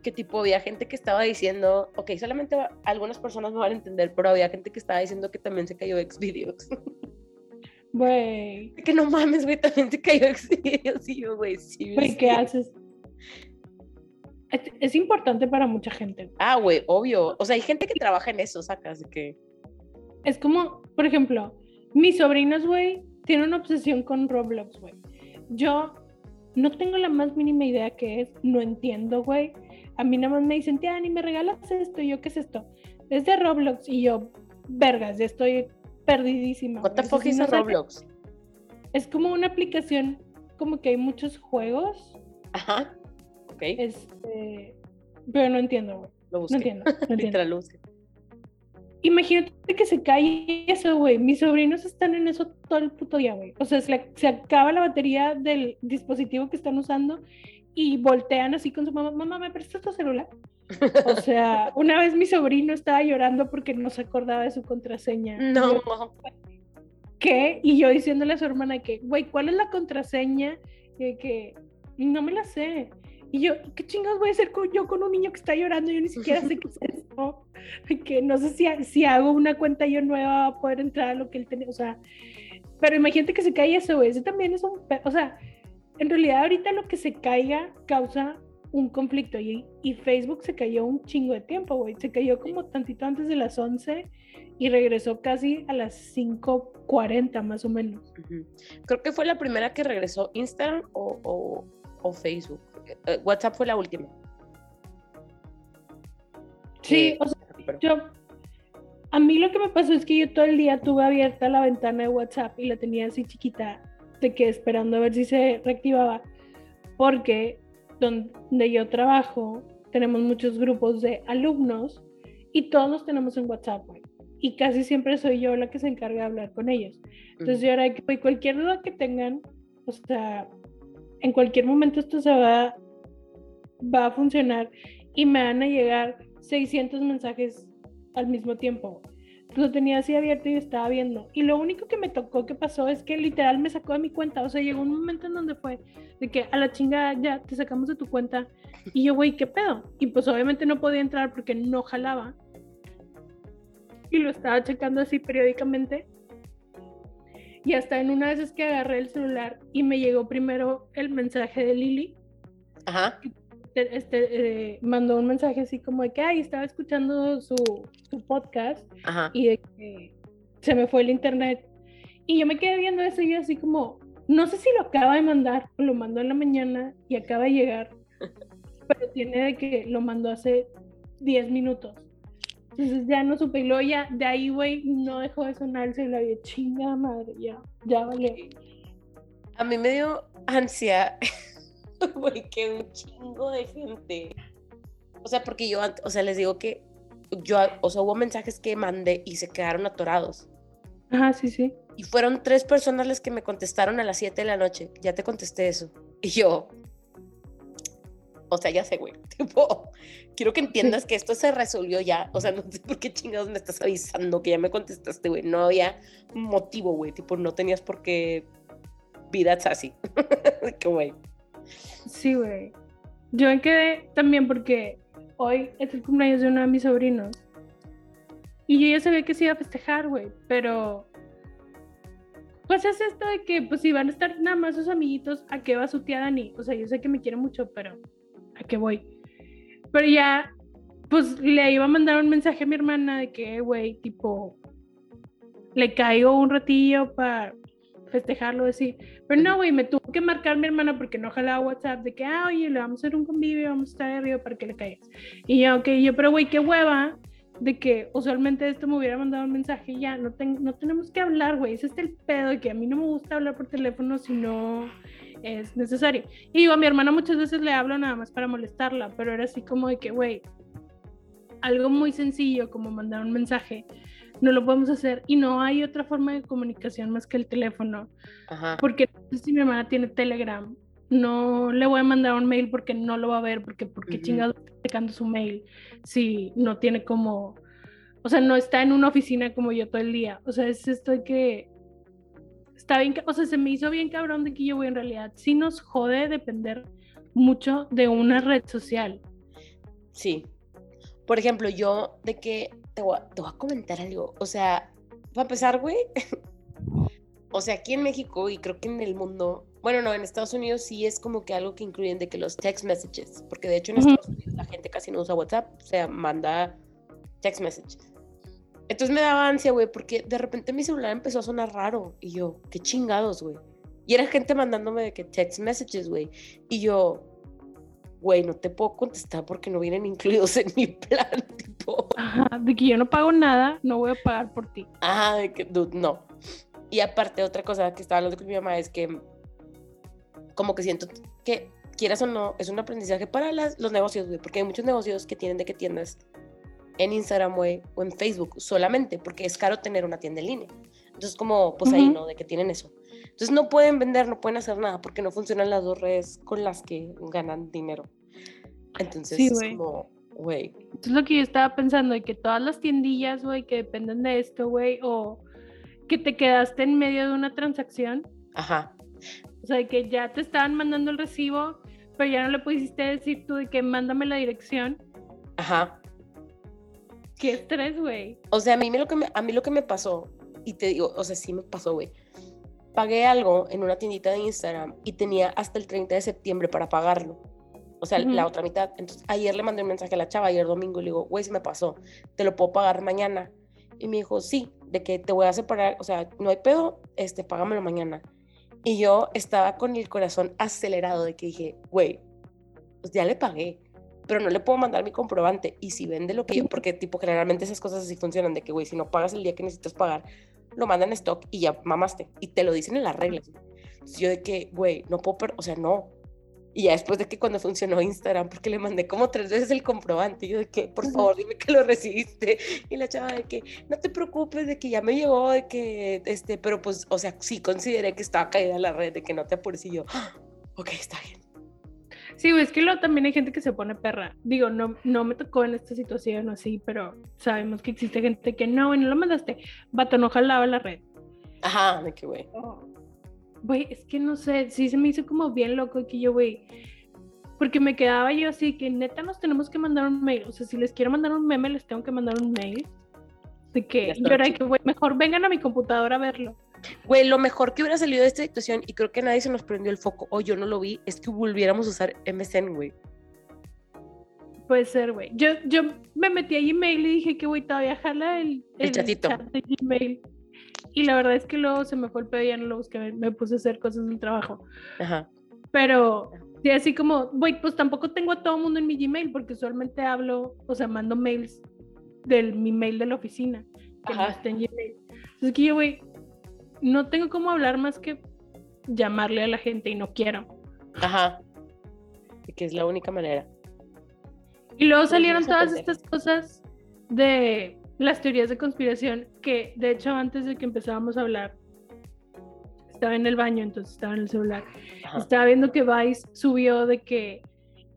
que tipo había gente que estaba diciendo, ok, solamente algunas personas me van a entender, pero había gente que estaba diciendo que también se cayó Xvideos. Güey. (laughs) Que no mames, güey, también se cayó Xvideos y yo, güey, sí. Güey, ¿qué haces? Es, importante para mucha gente. Ah, güey, obvio. O sea, hay gente que trabaja en eso, sacas de que... Es como, por ejemplo, mis sobrinos, güey, tienen una obsesión con Roblox, güey. Yo no tengo la más mínima idea qué es, no entiendo, güey a mí nada más me dicen, tía, ni me regalas esto, y yo, ¿qué es esto? Es de Roblox, y yo, vergas, ya estoy perdidísima. What the fuck Roblox? Es como una aplicación, como que hay muchos juegos. Ajá, ok. Este, pero no entiendo, güey. (laughs) No entiendo, no entiendo. imagínate que se cae eso, güey. Mis sobrinos están en eso todo el puto día, güey. O sea, se, la- se acaba la batería del dispositivo que están usando y voltean así con su mamá, mamá, ¿me prestas tu celular? (laughs) O sea, una vez mi sobrino estaba llorando porque no se acordaba de su contraseña. No. yo, ¿Qué? Y yo diciéndole a su hermana que, güey, ¿cuál es la contraseña? Y que no me la sé. Y yo, ¿qué chingados voy a hacer con, yo con un niño que está llorando? Yo ni siquiera sé qué es (laughs) esto. Que no sé si, si hago una cuenta yo nueva va a poder entrar a lo que él tenía. O sea, pero imagínate que se caiga eso, güey. Eso también es un. O sea, en realidad ahorita lo que se caiga causa un conflicto. Y, y Facebook se cayó un chingo de tiempo, güey. Se cayó como tantito antes de las 11 y regresó casi a las 5.40 más o menos. Creo que fue la primera que regresó Instagram o, o- o Facebook. Eh, WhatsApp fue la última. Sí, Eh, o sea, yo, a mí lo que me pasó es que yo todo el día tuve abierta la ventana de WhatsApp y la tenía así chiquita, de que esperando a ver si se reactivaba, porque donde yo trabajo tenemos muchos grupos de alumnos y todos los tenemos en WhatsApp, güey. Y casi siempre soy yo la que se encarga de hablar con ellos. Entonces Ujú. yo era de que cualquier duda que tengan, o sea, en cualquier momento esto se va, va a funcionar y me van a llegar 600 mensajes al mismo tiempo. Lo tenía así abierto y estaba viendo. Y lo único que me tocó que pasó es que literal me sacó de mi cuenta. O sea, llegó un momento en donde fue de que a la chingada ya te sacamos de tu cuenta. Y yo, güey, ¿qué pedo? Y pues obviamente no podía entrar porque no jalaba. Y lo estaba checando así periódicamente. Y hasta en una vez es que agarré el celular y me llegó primero el mensaje de Lili. Ajá. Te- Este, eh, mandó un mensaje así como de que, ay, estaba escuchando su, su podcast Ajá. y de que se me fue el internet. Y yo me quedé viendo eso y así como, no sé si lo acaba de mandar o lo mandó en la mañana y acaba de llegar, (laughs) pero tiene de que lo mandó hace 10 minutos. Entonces ya no supe y luego ya de ahí, güey, no dejó de sonar el celular y yo, chinga madre, ya, ya vale. A mí me dio ansia, (laughs) güey, que un chingo de gente. O sea, porque yo, o sea, les digo que yo, o sea, hubo mensajes que mandé y se quedaron atorados. Ajá, sí, sí. Y fueron tres personas las que me contestaron a las 7 de la noche. Ya te contesté eso. Y yo, o sea, ya sé, güey. (laughs) Tipo, quiero que entiendas que esto se resolvió ya. O sea, no sé por qué chingados me estás avisando que ya me contestaste, güey. No había motivo, güey. Tipo, no tenías por qué vida así. (laughs) que güey. Sí, güey. Yo me quedé también porque hoy es el cumpleaños de uno de mis sobrinos. Y yo ya sabía que se iba a festejar, güey. Pero. Pues es esto de que, pues, si van a estar nada más sus amiguitos, ¿a qué va su tía Dani? O sea, yo sé que me quiere mucho, pero ¿a qué voy? Pero ya, pues le iba a mandar un mensaje a mi hermana de que, güey, tipo, le caigo un ratillo para festejarlo, así. Pero no, güey, me tuvo que marcar mi hermana porque no jalaba WhatsApp de que, ah, oye, le vamos a hacer un convivio, vamos a estar arriba para que le caigas. Y yo, ok, yo, pero güey, qué hueva de que usualmente esto me hubiera mandado un mensaje y ya, no, ten- no tenemos que hablar, güey. Ese es el pedo de que a mí no me gusta hablar por teléfono si no es necesario. Y digo, a mi hermana muchas veces le hablo nada más para molestarla, pero era así como de que, güey, algo muy sencillo como mandar un mensaje, no lo podemos hacer y no hay otra forma de comunicación más que el teléfono Ajá. porque no sé si mi hermana tiene Telegram. No le voy a mandar un mail porque no lo va a ver, porque porque Ujú. chingado está checando su mail si no tiene como, o sea, no está en una oficina como yo todo el día. O sea, es esto de que está bien, o sea, se me hizo bien cabrón de que yo, güey, en realidad sí nos jode depender mucho de una red social. Sí. Por ejemplo, yo de que te voy, a, te voy a comentar algo. O sea, para empezar, güey. (laughs) o sea, aquí en México y creo que en el mundo, bueno, no, en Estados Unidos sí es como que algo que incluyen de que los text messages, porque de hecho en. Estados Unidos la gente casi no usa WhatsApp, o sea, manda text messages. Entonces me daba ansia, güey, porque de repente mi celular empezó a sonar raro y yo, qué chingados, güey. Y era gente mandándome de que text messages, güey. Y yo, güey, no te puedo contestar porque no vienen incluidos en mi plan, (laughs) tipo. Ajá, de que yo no pago nada, no voy a pagar por ti. Ah, de que, dude, no. Y aparte, otra cosa que estaba hablando con mi mamá es que, como que siento que, quieras o no, es un aprendizaje para las- los negocios, güey, porque hay muchos negocios que tienen de que tiendas en Instagram, güey, o en Facebook solamente, porque es caro tener una tienda en línea. Entonces, como, pues ahí. ¿no? De que tienen eso. Entonces, no pueden vender, no pueden hacer nada, porque no funcionan las dos redes con las que ganan dinero. Entonces, Sí, es güey. como, güey, Eso es lo que yo estaba pensando, de que todas las tiendillas, güey, que dependen de esto, güey, o que te quedaste en medio de una transacción, ajá, o sea, de que ya te estaban mandando el recibo, pero ya no le pudiste decir tú de que mándame la dirección. ajá. Qué estrés, güey. O sea, a mí, me lo que me, a mí lo que me pasó, y te digo, o sea, sí me pasó, güey. Pagué algo en una tiendita de Instagram y tenía hasta el 30 de septiembre para pagarlo. O sea, la Ujú. otra mitad. Entonces, ayer le mandé un mensaje a la chava, ayer domingo, y le digo, güey, se me pasó, te lo puedo pagar mañana. Y me dijo, sí, de que te voy a separar, o sea, no hay pedo, este, págamelo mañana. Y yo estaba con el corazón acelerado de que dije, güey, pues ya le pagué, pero no le puedo mandar mi comprobante. Y si vende lo que yo, porque tipo generalmente esas cosas así funcionan, de que, güey, si no pagas el día que necesitas pagar, lo mandan en stock y ya mamaste. Y te lo dicen en las reglas. Entonces yo de que, güey, no puedo, per- o sea, no. Y ya después de que cuando funcionó Instagram, porque le mandé como tres veces el comprobante, yo de que, por favor, dime que lo recibiste. Y la chava de que, no te preocupes, de que ya me llegó, de que, este, pero pues, o sea, sí consideré que estaba caída la red, de que no te apures. Y yo, "Ah, ok, está bien. Sí, güey, es que luego también hay gente que se pone perra. Digo, no, no me tocó en esta situación o así, pero sabemos que existe gente que no, güey, no lo mandaste. Vato, no jalaba la red. Ajá, de que, güey. Güey, es que no sé, sí se me hizo como bien loco que yo, güey, porque me quedaba yo así, que neta nos tenemos que mandar un mail. O sea, si les quiero mandar un meme, les tengo que mandar un mail. De que yo era que, güey, mejor vengan a mi computadora a verlo. Güey, lo mejor que hubiera salido de esta situación, y creo que nadie se nos prendió el foco, o yo no lo vi, es que volviéramos a usar MSN, güey. Puede ser, güey. Yo, yo me metí a Gmail y dije que, güey, todavía jala el, El chatito. chat de Gmail. Y la verdad es que luego se me fue el pedo y ya no lo busqué, me- puse a hacer cosas del trabajo. Ajá. Pero sí, así como, güey, pues tampoco tengo a todo el mundo en mi Gmail porque usualmente hablo, o sea, mando mails del mi mail de la oficina, que no Ajá. está en Gmail. Entonces que yo, güey, no tengo cómo hablar más que llamarle a la gente y no quiero. Ajá. De que es la única manera. Y luego Pero salieron todas estas cosas de las teorías de conspiración que, de hecho, antes de que empezábamos a hablar, estaba en el baño, entonces estaba en el celular. Ajá. Estaba viendo que Vice subió de que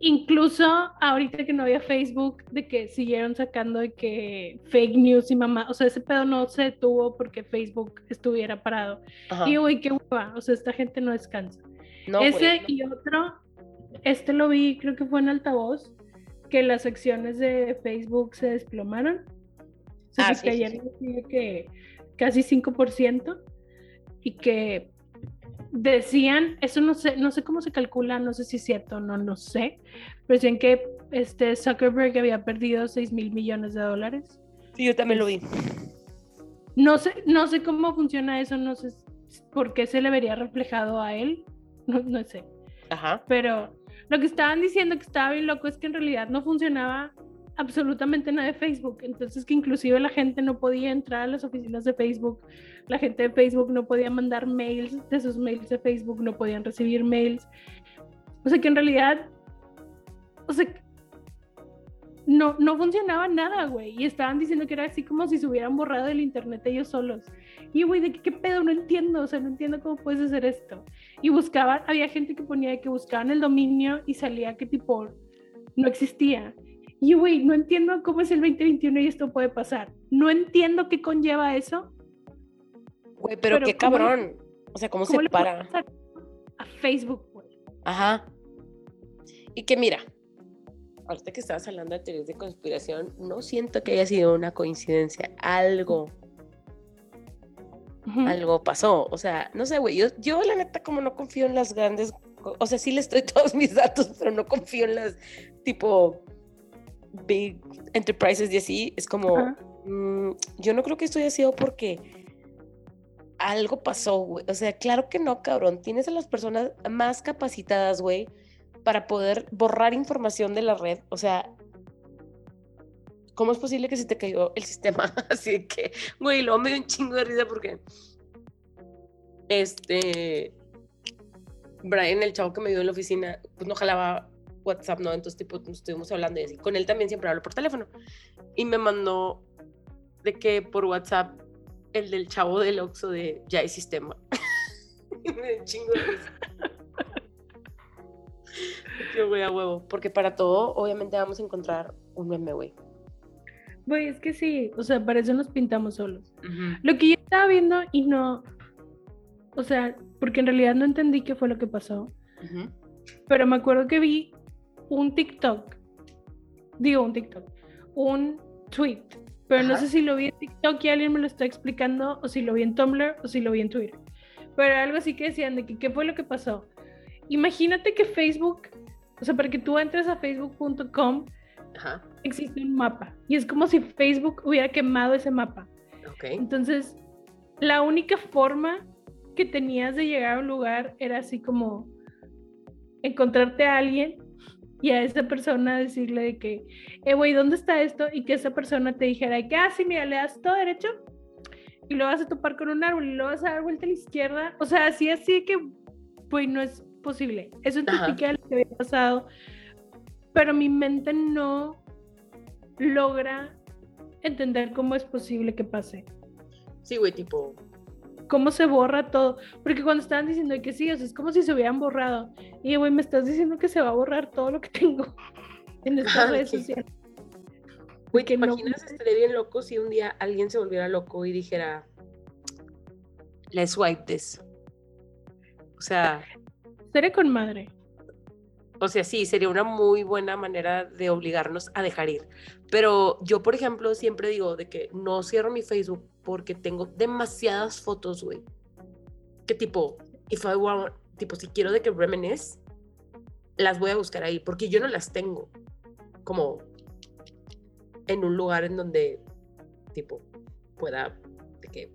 incluso ahorita que no había Facebook, de que siguieron sacando de que fake news y mamá, o sea, ese pedo no se detuvo porque Facebook estuviera parado. Ajá. Y güey, qué hueva, o sea, esta gente no descansa. No, ese güey, y otro, este lo vi, creo que fue en altavoz, que las secciones de Facebook se desplomaron. Se Ah, que sí, sí, cayeron de que casi 5% y que decían, eso no sé, no sé cómo se calcula, no sé si es cierto, no lo sé, pero decían que este Zuckerberg había perdido 6 mil millones de dólares. Sí, yo también lo vi. No sé, no sé cómo funciona eso, no sé por qué se le vería reflejado a él, no, no sé. Ajá. Pero lo que estaban diciendo que estaba bien loco es que en realidad no funcionaba absolutamente nada de Facebook. Entonces que inclusive la gente no podía entrar a las oficinas de Facebook. La gente de Facebook no podía mandar mails de sus mails de Facebook, no podían recibir mails. O sea que en realidad, o sea, no, no funcionaba nada, güey. Y estaban diciendo que era así como si se hubieran borrado del internet ellos solos. Y, güey, ¿de qué, qué pedo? No entiendo, o sea, no entiendo cómo puedes hacer esto. Y buscaban, había gente que ponía que buscaban el dominio y salía que tipo no existía. Y, güey, no entiendo cómo es el 2021 y esto puede pasar. No entiendo qué conlleva eso. Güey, pero, Pero qué ¿cómo le- cabrón. O sea, ¿cómo, ¿Cómo se para? a Facebook, güey? Ajá. Y que mira, ahorita que estabas hablando de teorías de conspiración, no siento que haya sido una coincidencia. Algo, algo pasó. O sea, no sé, güey. Yo, yo la neta, como no confío en las grandes. O sea, sí les doy (laughs) todos mis datos, pero no confío en las tipo big enterprises y así. Es como, mm, yo no creo que esto haya sido porque algo pasó, güey. O sea, claro que no, cabrón. Tienes a las personas más capacitadas, güey, para poder borrar información de la red. O sea, ¿cómo es posible que se te cayó el sistema? (laughs) Así que, güey, luego me dio un chingo de risa porque, este, Brian, el chavo que me dio en la oficina, pues no jalaba WhatsApp, ¿no? Entonces, tipo, nos estuvimos hablando y así. Con él también siempre hablo por teléfono. Y me mandó de que por WhatsApp el del chavo del Oxxo de ya hay sistema. (laughs) y me chingo de risa. Qué güey a huevo. Porque para todo, obviamente, vamos a encontrar un meme, güey. Güey, es que sí, o sea, para eso nos pintamos solos. Lo que yo estaba viendo y no, o sea, porque en realidad no entendí qué fue lo que pasó, Ujú. pero me acuerdo que vi un TikTok, digo un TikTok, un tweet, pero no sé si lo vi en TikTok y alguien me lo está explicando, o si lo vi en Tumblr, o si lo vi en Twitter. Pero algo así que decían de que qué fue lo que pasó. Imagínate que Facebook, o sea, para que tú entres a facebook.com existe un mapa. Y es como si Facebook hubiera quemado ese mapa. Entonces, la única forma que tenías de llegar a un lugar era así como encontrarte a alguien y a esa persona decirle de que, eh, güey, ¿dónde está esto? Y que esa persona te dijera de que, ah, sí, mira, le das todo derecho y lo vas a topar con un árbol y lo vas a dar vuelta a la izquierda. O sea, así, así que, pues no es posible. Eso te Ajá. expliqué lo que había pasado, pero mi mente no logra entender cómo es posible que pase Sí, güey, tipo. Cómo se borra todo. Porque cuando estaban diciendo que sí, o sea, es como si se hubieran borrado. Y güey, me estás diciendo que se va a borrar todo lo que tengo (laughs) en (laughs) estas redes sociales. Güey, ¿te no- imaginas? Estaría bien loco si un día alguien se volviera loco y dijera, let's swipe this. O sea, Seré con madre. o sea, sí, sería una muy buena manera de obligarnos a dejar ir. Pero yo, por ejemplo, siempre digo de que no cierro mi Facebook porque tengo demasiadas fotos, güey. Que tipo, if I want, tipo, si quiero de que reminisce, las voy a buscar ahí, porque yo no las tengo como en un lugar en donde, tipo, pueda de que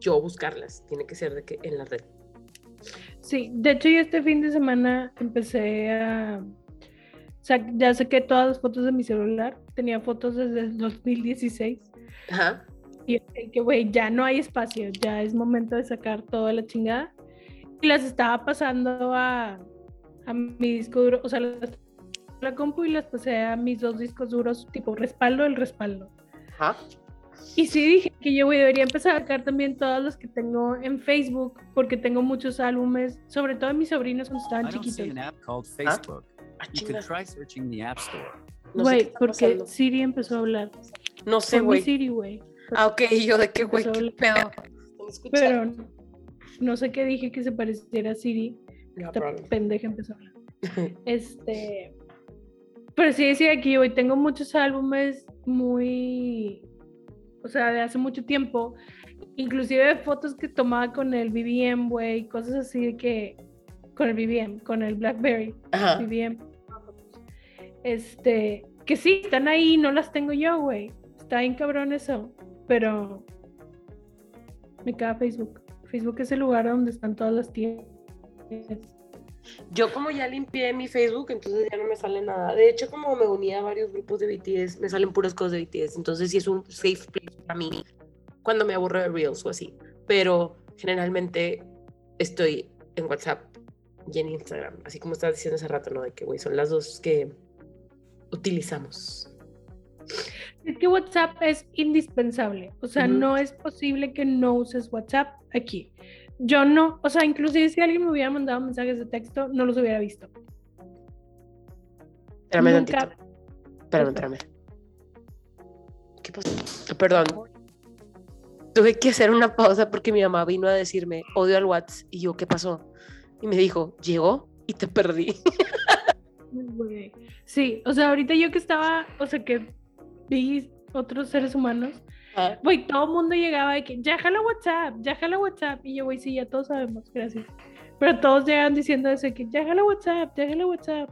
yo buscarlas. Tiene que ser de que en la red. Sí, de hecho yo este fin de semana empecé a... O sea, ya saqué todas las fotos de mi celular. Tenía fotos desde el 2016. Ajá. Y que, güey, ya no hay espacio. Ya es momento de sacar toda la chingada. Y las estaba pasando a, a mi disco duro. O sea, las a la compu y las pasé a mis dos discos duros, tipo respaldo, el respaldo. Ajá. Y sí dije que yo güey, debería empezar a sacar también todos los que tengo en Facebook, porque tengo muchos álbumes, sobre todo de mis sobrinos cuando estaban chiquitos. an app called Facebook. You chinga. could try searching the App Store. No sé qué Güey, porque. Siri empezó a hablar. No sé, güey. Siri, güey. Ah, ok, yo de qué, güey, qué pedo. Pero no sé qué dije que se pareciera a Siri. No, Esta pendeja empezó a hablar. (laughs) Este. Pero sí decía que hoy tengo muchos álbumes muy. O sea, de hace mucho tiempo. Inclusive fotos que tomaba con el BBM, güey. Cosas así de que. Con el BBM, con el Blackberry. Ajá. BBM. Este. Que sí, están ahí, no las tengo yo, güey. Está bien cabrón eso. Pero. Me caga Facebook. Facebook es el lugar donde están todas las tiendas. Yo como ya limpié mi Facebook, entonces ya no me sale nada. De hecho, como me uní a varios grupos de BTS, me salen puras cosas de BTS. Entonces sí es un safe place para mí cuando me aburro de Reels o así. Pero generalmente estoy en WhatsApp y en Instagram. Así como estás diciendo hace rato, ¿no? De que, güey, son las dos que utilizamos. Es que WhatsApp es indispensable. O sea, no es posible que no uses WhatsApp aquí. Yo no, o sea, inclusive si alguien me hubiera mandado mensajes de texto, no los hubiera visto. Espérame Nunca- tantito. Espérame, espérame. ¿Qué pasó? Perdón. Tuve que hacer una pausa porque mi mamá vino a decirme, odio al WhatsApp. Y yo, ¿qué pasó? Y me dijo, llegó y te perdí. (laughs) Sí, o sea, ahorita yo que estaba, o sea, que vi otros seres humanos, Ah, güey, todo el mundo llegaba de que ya jala WhatsApp, ya jala WhatsApp. Y yo, güey, sí, ya todos sabemos, gracias. Pero todos llegan diciendo eso, de que ya jala WhatsApp, ya jala WhatsApp.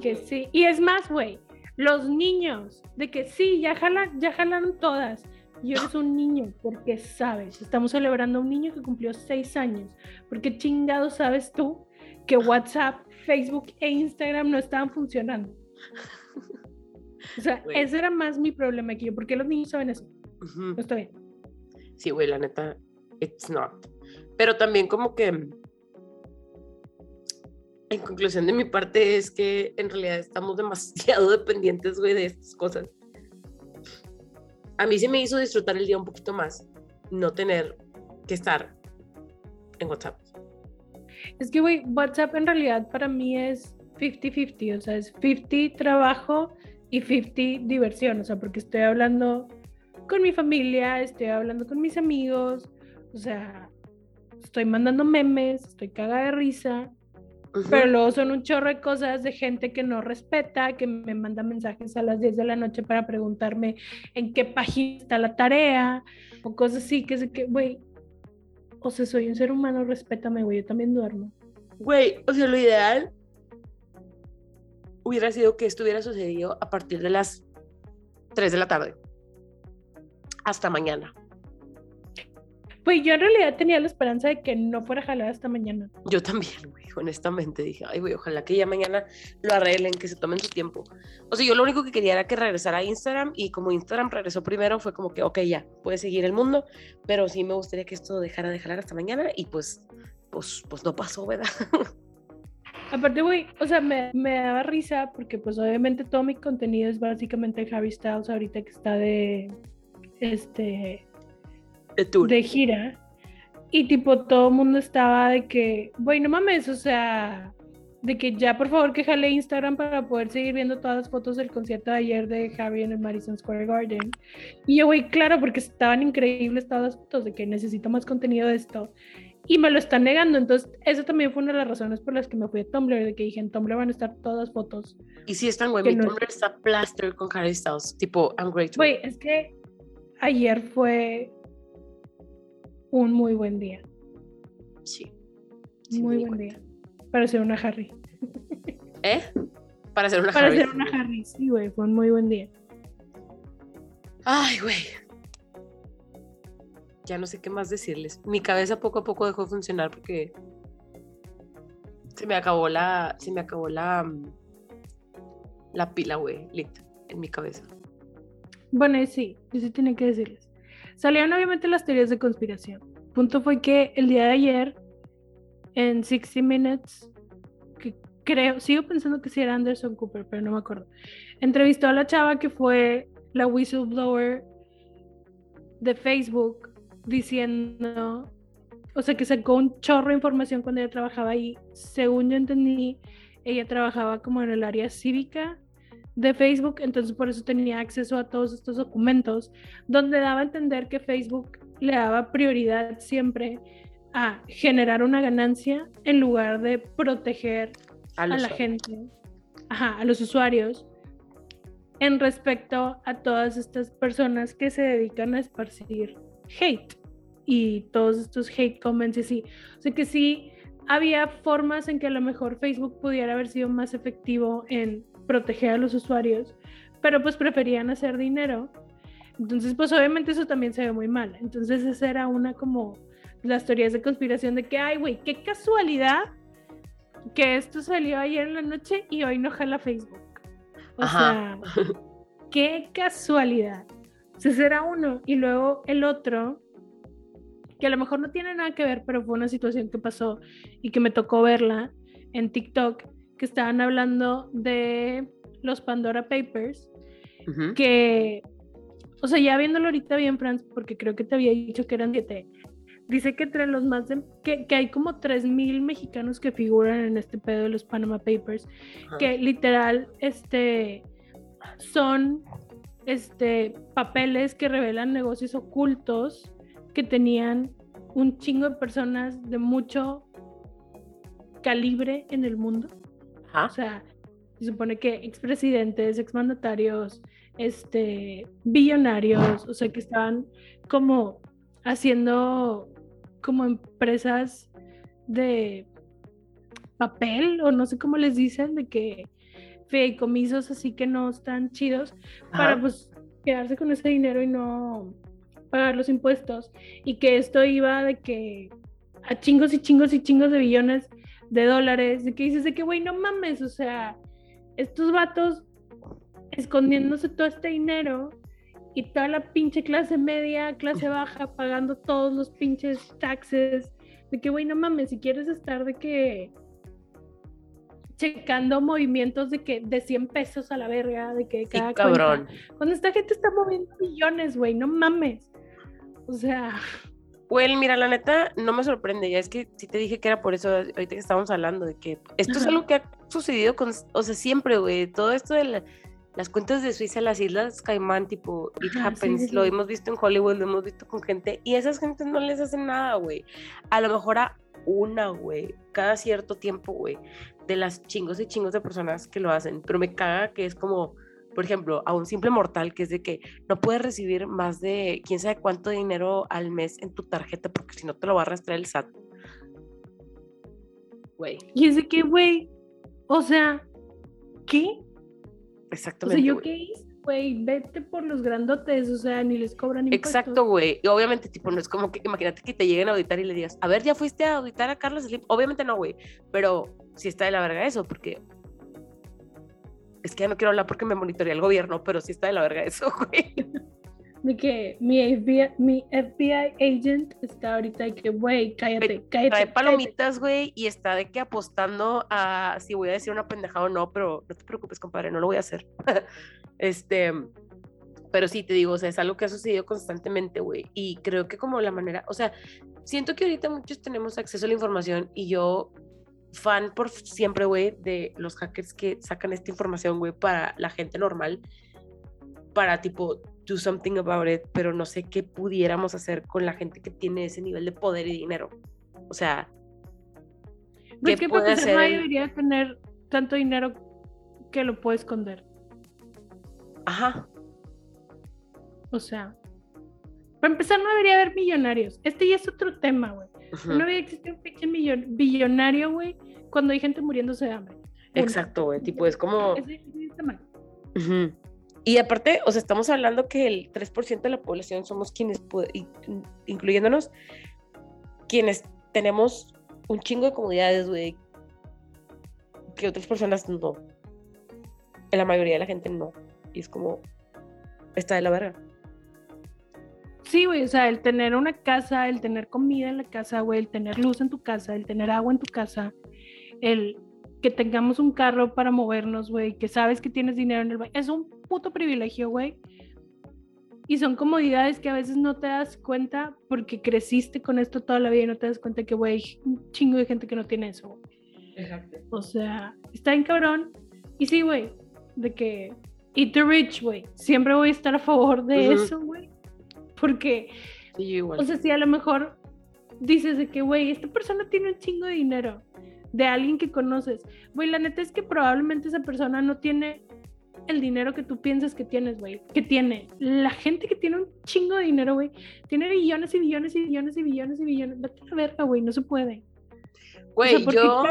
Que sí. Y es más, güey, los niños, de que sí, ya, jala, ya jalaron todas. Y eres un niño, porque sabes. Estamos celebrando a un niño que cumplió seis años. Porque chingado sabes tú que WhatsApp, Facebook e Instagram no estaban funcionando. O sea, Güey. ese era más mi problema que yo. ¿Por qué los niños saben eso? Ujú. No está bien. Sí, güey, la neta, it's not. Pero también como que en conclusión de mi parte es que en realidad estamos (laughs) demasiado dependientes, güey, de estas cosas. A mí se me hizo disfrutar el día un poquito más, no tener que estar en WhatsApp. Es que, güey, WhatsApp en realidad para mí es 50-50, o sea, es 50 trabajo y 50 diversión, o sea, porque estoy hablando con mi familia, estoy hablando con mis amigos, o sea, estoy mandando memes, estoy cagada de risa, pero luego son un chorro de cosas de gente que no respeta, que me manda mensajes a las 10 de la noche para preguntarme en qué página está la tarea, o cosas así, que sé que, güey, o sea, soy un ser humano, respétame, güey, yo también duermo. Güey, o sea, lo ideal hubiera sido que esto hubiera sucedido a partir de las 3 de la tarde. Hasta mañana. Pues yo en realidad tenía la esperanza de que no fuera jalada hasta mañana. Yo también, güey, honestamente dije, ay, güey, ojalá que ya mañana lo arreglen, que se tomen su tiempo. O sea, yo lo único que quería era que regresara a Instagram y como Instagram regresó primero, fue como que, ok, ya, puede seguir el mundo, pero sí me gustaría que esto dejara de jalar hasta mañana y pues, pues, pues no pasó, ¿verdad? (laughs) Aparte, güey, o sea, me, me daba risa porque pues obviamente todo mi contenido es básicamente Harry Styles ahorita que está de, este, de gira. Y tipo, todo el mundo estaba de que, güey, no mames, o sea, de que ya por favor que jale Instagram para poder seguir viendo todas las fotos del concierto de ayer de Harry en el Madison Square Garden. Y yo, güey, claro, porque estaban increíbles todas las fotos de que necesito más contenido de esto. Y me lo están negando. Entonces, eso también fue una de las razones por las que me fui a Tumblr, de que dije, en Tumblr van a estar todas fotos. Y sí están, güey, mi no- Tumblr está plaster con Harry Styles, tipo, I'm grateful. Güey, es que ayer fue un muy buen día. Sí. Muy buen cuenta. día. Para ser una Harry. ¿Eh? Para hacer una Para Harry. ser una Harry, sí, güey, fue un muy buen día. Ay, güey. Ya no sé qué más decirles. Mi cabeza poco a poco dejó de funcionar porque se me acabó la, se me acabó la, mm, la pila, güey, lit, en mi cabeza. Bueno, sí, yo sí tenía que decirles. Salieron obviamente las teorías de conspiración. Punto fue que el día de ayer, en 60 Minutes, que creo, sigo pensando que sí era Anderson Cooper, pero no me acuerdo. Entrevistó a la chava que fue la whistleblower de Facebook diciendo, o sea, que sacó un chorro de información cuando ella trabajaba ahí. Según yo entendí, ella trabajaba como en el área cívica de Facebook, entonces por eso tenía acceso a todos estos documentos, donde daba a entender que Facebook le daba prioridad siempre a generar una ganancia en lugar de proteger A la gente, ajá, a los usuarios, en respecto a todas estas personas que se dedican a esparcir hate y todos estos hate comments y así. O sea que sí había formas en que a lo mejor Facebook pudiera haber sido más efectivo en proteger a los usuarios, pero pues preferían hacer dinero. Entonces, pues obviamente eso también se ve muy mal. Entonces, esa era una como las teorías de conspiración de que, ay, güey, qué casualidad que esto salió ayer en la noche y hoy no jala Facebook. O Ajá. sea, qué casualidad. Ese era uno. Y luego el otro, que a lo mejor no tiene nada que ver, pero fue una situación que pasó y que me tocó verla en TikTok, que estaban hablando de los Pandora Papers, que, o sea, ya viéndolo ahorita bien, Franz, porque creo que te había dicho que eran siete, dice que entre los más de, que, que hay como 3.000 mexicanos que figuran en este pedo de los Panama Papers, que literal, este, son, este, papeles que revelan negocios ocultos que tenían un chingo de personas de mucho calibre en el mundo. O sea, se supone que expresidentes, exmandatarios, este, billonarios, o sea, que estaban como haciendo como empresas de papel, o no sé cómo les dicen, de que fideicomisos así que no están chidos, para Ajá. pues quedarse con ese dinero y no pagar los impuestos. Y que esto iba de que a chingos y chingos y chingos de billones de dólares, de que dices de que, güey, no mames, o sea, estos vatos escondiéndose todo este dinero y toda la pinche clase media, clase baja, pagando todos los pinches taxes, de que, güey, no mames, si quieres estar de que checando movimientos de que de 100 pesos a la verga, de que Sí, cada cabrón. cuenta. Cuando esta gente está moviendo millones, güey, no mames. O sea, Well, mira, la neta no me sorprende, ya es que sí te dije que era por eso, ahorita que estábamos hablando, de que esto es Ajá. algo que ha sucedido con, o sea, siempre, güey, todo esto de la- las cuentas de Suiza, las Islas Caimán, tipo, it Ajá, sí, happens, sí, lo sí. hemos visto en Hollywood, lo hemos visto con gente, y esas gentes no les hacen nada, güey. A lo mejor a una, güey, cada cierto tiempo, güey, de las chingos y chingos de personas que lo hacen, pero me caga que es como, por ejemplo, a un simple mortal que es de que no puedes recibir más de quién sabe cuánto dinero al mes en tu tarjeta porque si no te lo va a arrastrar el SAT. Güey, y es de que, güey, o sea, ¿qué? O sea, exactamente. ¿yo qué hice, güey? Vete por los grandotes, o sea, ni les cobran impuestos. Exacto, güey. Y obviamente, tipo, no es como que imagínate que te lleguen a auditar y le digas, a ver, ¿ya fuiste a auditar a Carlos Slim? Obviamente no, güey. Pero sí está de la verga eso, porque. Es que ya no quiero hablar porque me monitorea el gobierno, pero sí está de la verga eso, (laughs) güey. De que mi FBI, mi FBI agent está ahorita de que, güey, cállate, cállate. Trae cállate". palomitas, güey, y está de que apostando a si voy a decir una pendejada o no, pero no te preocupes, compadre, no lo voy a hacer. (laughs) este, pero sí, te digo, o sea, es algo que ha sucedido constantemente, güey, y creo que como la manera, o sea, siento que ahorita muchos tenemos acceso a la información y yo, fan por siempre, güey, de los hackers que sacan esta información, güey, para la gente normal, para tipo do something about it, pero no sé qué pudiéramos hacer con la gente que tiene ese nivel de poder y dinero. O sea, ¿qué que para puede hacer nadie debería tener tanto dinero que lo puede esconder. ajá, O sea, para empezar no debería haber millonarios. Este ya es otro tema, güey. Ujú, No debería existir un pinche billonario, güey, cuando hay gente muriéndose de hambre. Exacto, güey, tipo, es como... Está mal. Y aparte, o sea, estamos hablando que el 3% de la población somos quienes, incluyéndonos, quienes tenemos un chingo de comodidades, güey, que otras personas no. La mayoría de la gente no. Y es como, está de la verga. Sí, güey, o sea, el tener una casa, el tener comida en la casa, güey, el tener luz en tu casa, el tener agua en tu casa, el que tengamos un carro para movernos, güey, que sabes que tienes dinero en el banco, es un puto privilegio, güey. Y son comodidades que a veces no te das cuenta porque creciste con esto toda la vida y no te das cuenta que, güey, hay un chingo de gente que no tiene eso, güey. Exacto. O sea, está bien cabrón. Y sí, güey, de que eat the rich, güey. Siempre voy a estar a favor de eso, güey. Porque Sí, yo igual. o sea, si a lo mejor dices de que, güey, esta persona tiene un chingo de dinero de alguien que conoces. Güey, la neta es que probablemente esa persona no tiene el dinero que tú piensas que tienes, güey. Que tiene. La gente que tiene un chingo de dinero, güey, tiene billones y billones y billones y billones y billones. Vete a la verga, güey, no se puede. O Güey, sea, yo...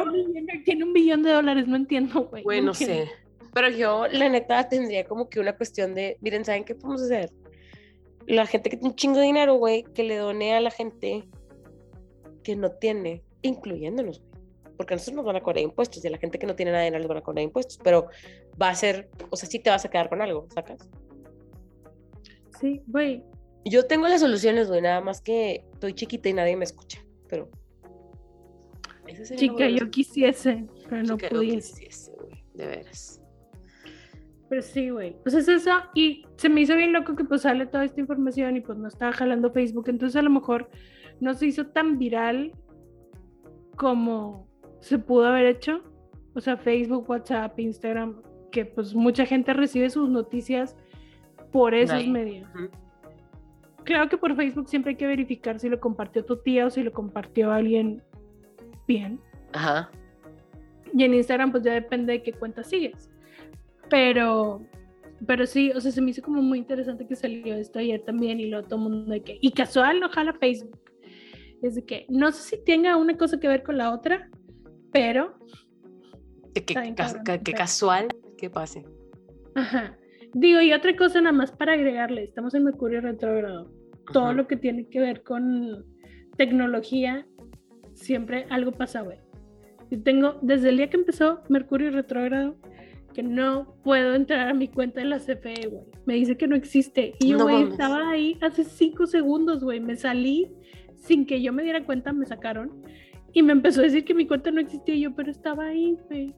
Tiene un billón de dólares, no entiendo, güey. Güey, no sé. Pero yo, la neta, tendría como que una cuestión de, miren, ¿saben qué podemos hacer? La gente que tiene un chingo de dinero, güey, que le done a la gente que no tiene, incluyéndonos, güey. Porque a nosotros nos van a cobrar impuestos y a la gente que no tiene nada de dinero les van a cobrar impuestos. Pero va a ser, o sea, sí te vas a quedar con algo, ¿sacas? Sí, güey. Yo tengo las soluciones, güey, nada más que estoy chiquita y nadie me escucha. Pero. Chica, yo quisiese, pero no Chica, yo pudiese. quisiese, güey, de veras. Pero sí, güey. Pues es eso. Y se me hizo bien loco que pues sale toda esta información y pues no estaba jalando Facebook. Entonces a lo mejor no se hizo tan viral como se pudo haber hecho. O sea, Facebook, WhatsApp, Instagram, que pues mucha gente recibe sus noticias por esos medios. Ujú. Claro que por Facebook siempre hay que verificar si lo compartió tu tía o si lo compartió alguien bien. Ajá. Y en Instagram, pues ya depende de qué cuenta sigues. Pero, pero sí, o sea, se me hizo como muy interesante que salió esto ayer también y luego todo el mundo de que, y casual no jala Facebook. Es de que no sé si tenga una cosa que ver con la otra, pero, que, cabrón, casual que pase. ajá. Digo, y otra cosa nada más para agregarle, estamos en Mercurio retrógrado. Todo lo que tiene que ver con tecnología, siempre algo pasa, güey. Yo tengo, desde el día que empezó Mercurio retrógrado, que no puedo entrar a mi cuenta en la CFE, güey. Me dice que no existe. Y yo, güey, estaba ahí hace cinco segundos, güey. Me salí sin que yo me diera cuenta, me sacaron. Y me empezó a decir que mi cuenta no existía. Y yo, pero estaba ahí, güey.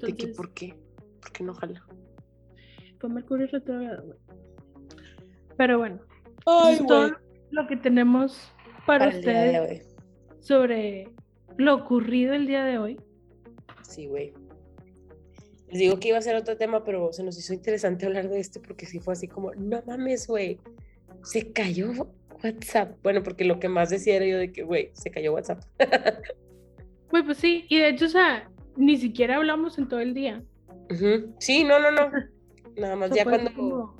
¿De qué? ¿Por qué? ¿Por qué no jala? fue Mercurio retrógrado, güey. Pero bueno, Ay, es todo lo que tenemos para, Para de ustedes sobre lo ocurrido el día de hoy. Sí, güey. Les digo que iba a ser otro tema, pero se nos hizo interesante hablar de este porque sí fue así como, no mames, güey, se cayó WhatsApp. Bueno, porque lo que más decía era yo de que, güey, se cayó WhatsApp. (laughs) Güey, pues sí, y de hecho, o sea, ni siquiera hablamos en todo el día. Sí, no, no, no. Nada más ya cuando, como-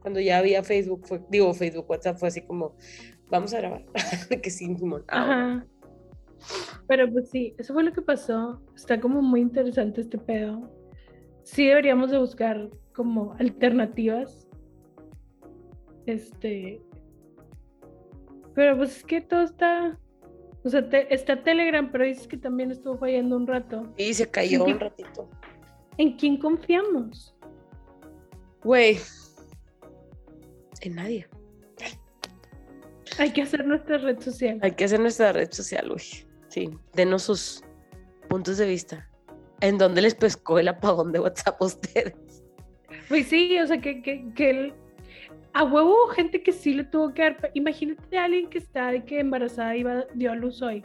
cuando ya había Facebook, fue, digo Facebook, WhatsApp fue así como, vamos a grabar. (laughs) Que sí, Simón. Ah. Ajá. Pero pues sí, eso fue lo que pasó. Está como muy interesante este pedo. Sí deberíamos de buscar como alternativas. Este. Pero pues es que todo está. O sea, te- está Telegram, pero dices que también estuvo fallando un rato. Y se cayó Sí. un ratito. ¿En quién confiamos? Güey. En nadie. Hay que hacer nuestra red social. Hay que hacer nuestra red social, güey. Sí, denos sus puntos de vista. ¿En dónde les pescó el apagón de WhatsApp a ustedes? Pues sí, o sea, que, que, que el- a huevo gente que sí le tuvo que dar. Imagínate a alguien que está de que embarazada iba, dio a luz hoy.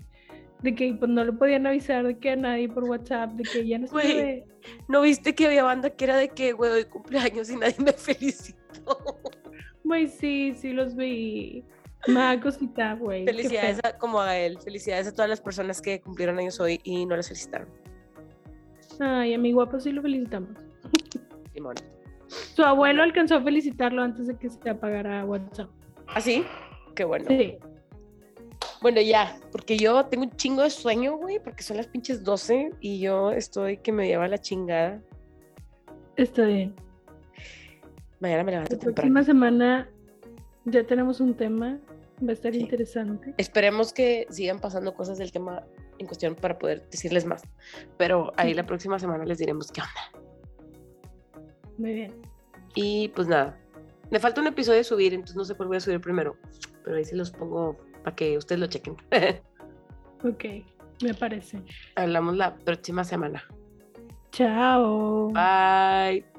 De que pues, no le podían avisar de que a nadie por WhatsApp, de que ya no bebé. ¿No viste que había banda que era de que, güey, hoy cumpleaños y nadie me (laughs) felicitó? Güey, sí, sí los vi. Da cosita, güey. Felicidades a, como a él. Felicidades a todas las personas que cumplieron años hoy y no las felicitaron. Ay, a mi guapo sí lo felicitamos. Simón. Su abuelo alcanzó a felicitarlo antes de que se apagara WhatsApp. ¿Ah, sí? Qué bueno. Sí. Bueno, ya, porque yo tengo un chingo de sueño, güey, porque son las pinches 12 y yo estoy que me lleva la chingada. Está bien. Mañana me levanto La temprano. próxima semana ya tenemos un tema. Va a estar Sí. interesante. Esperemos que sigan pasando cosas del tema en cuestión para poder decirles más. Pero ahí la próxima semana les diremos qué onda. Muy bien. Y pues nada, me falta un episodio de subir, entonces no sé cuál voy a subir primero. Pero ahí se los pongo para que ustedes lo chequen. (laughs) Ok, me parece. Hablamos la próxima semana. Chao. Bye.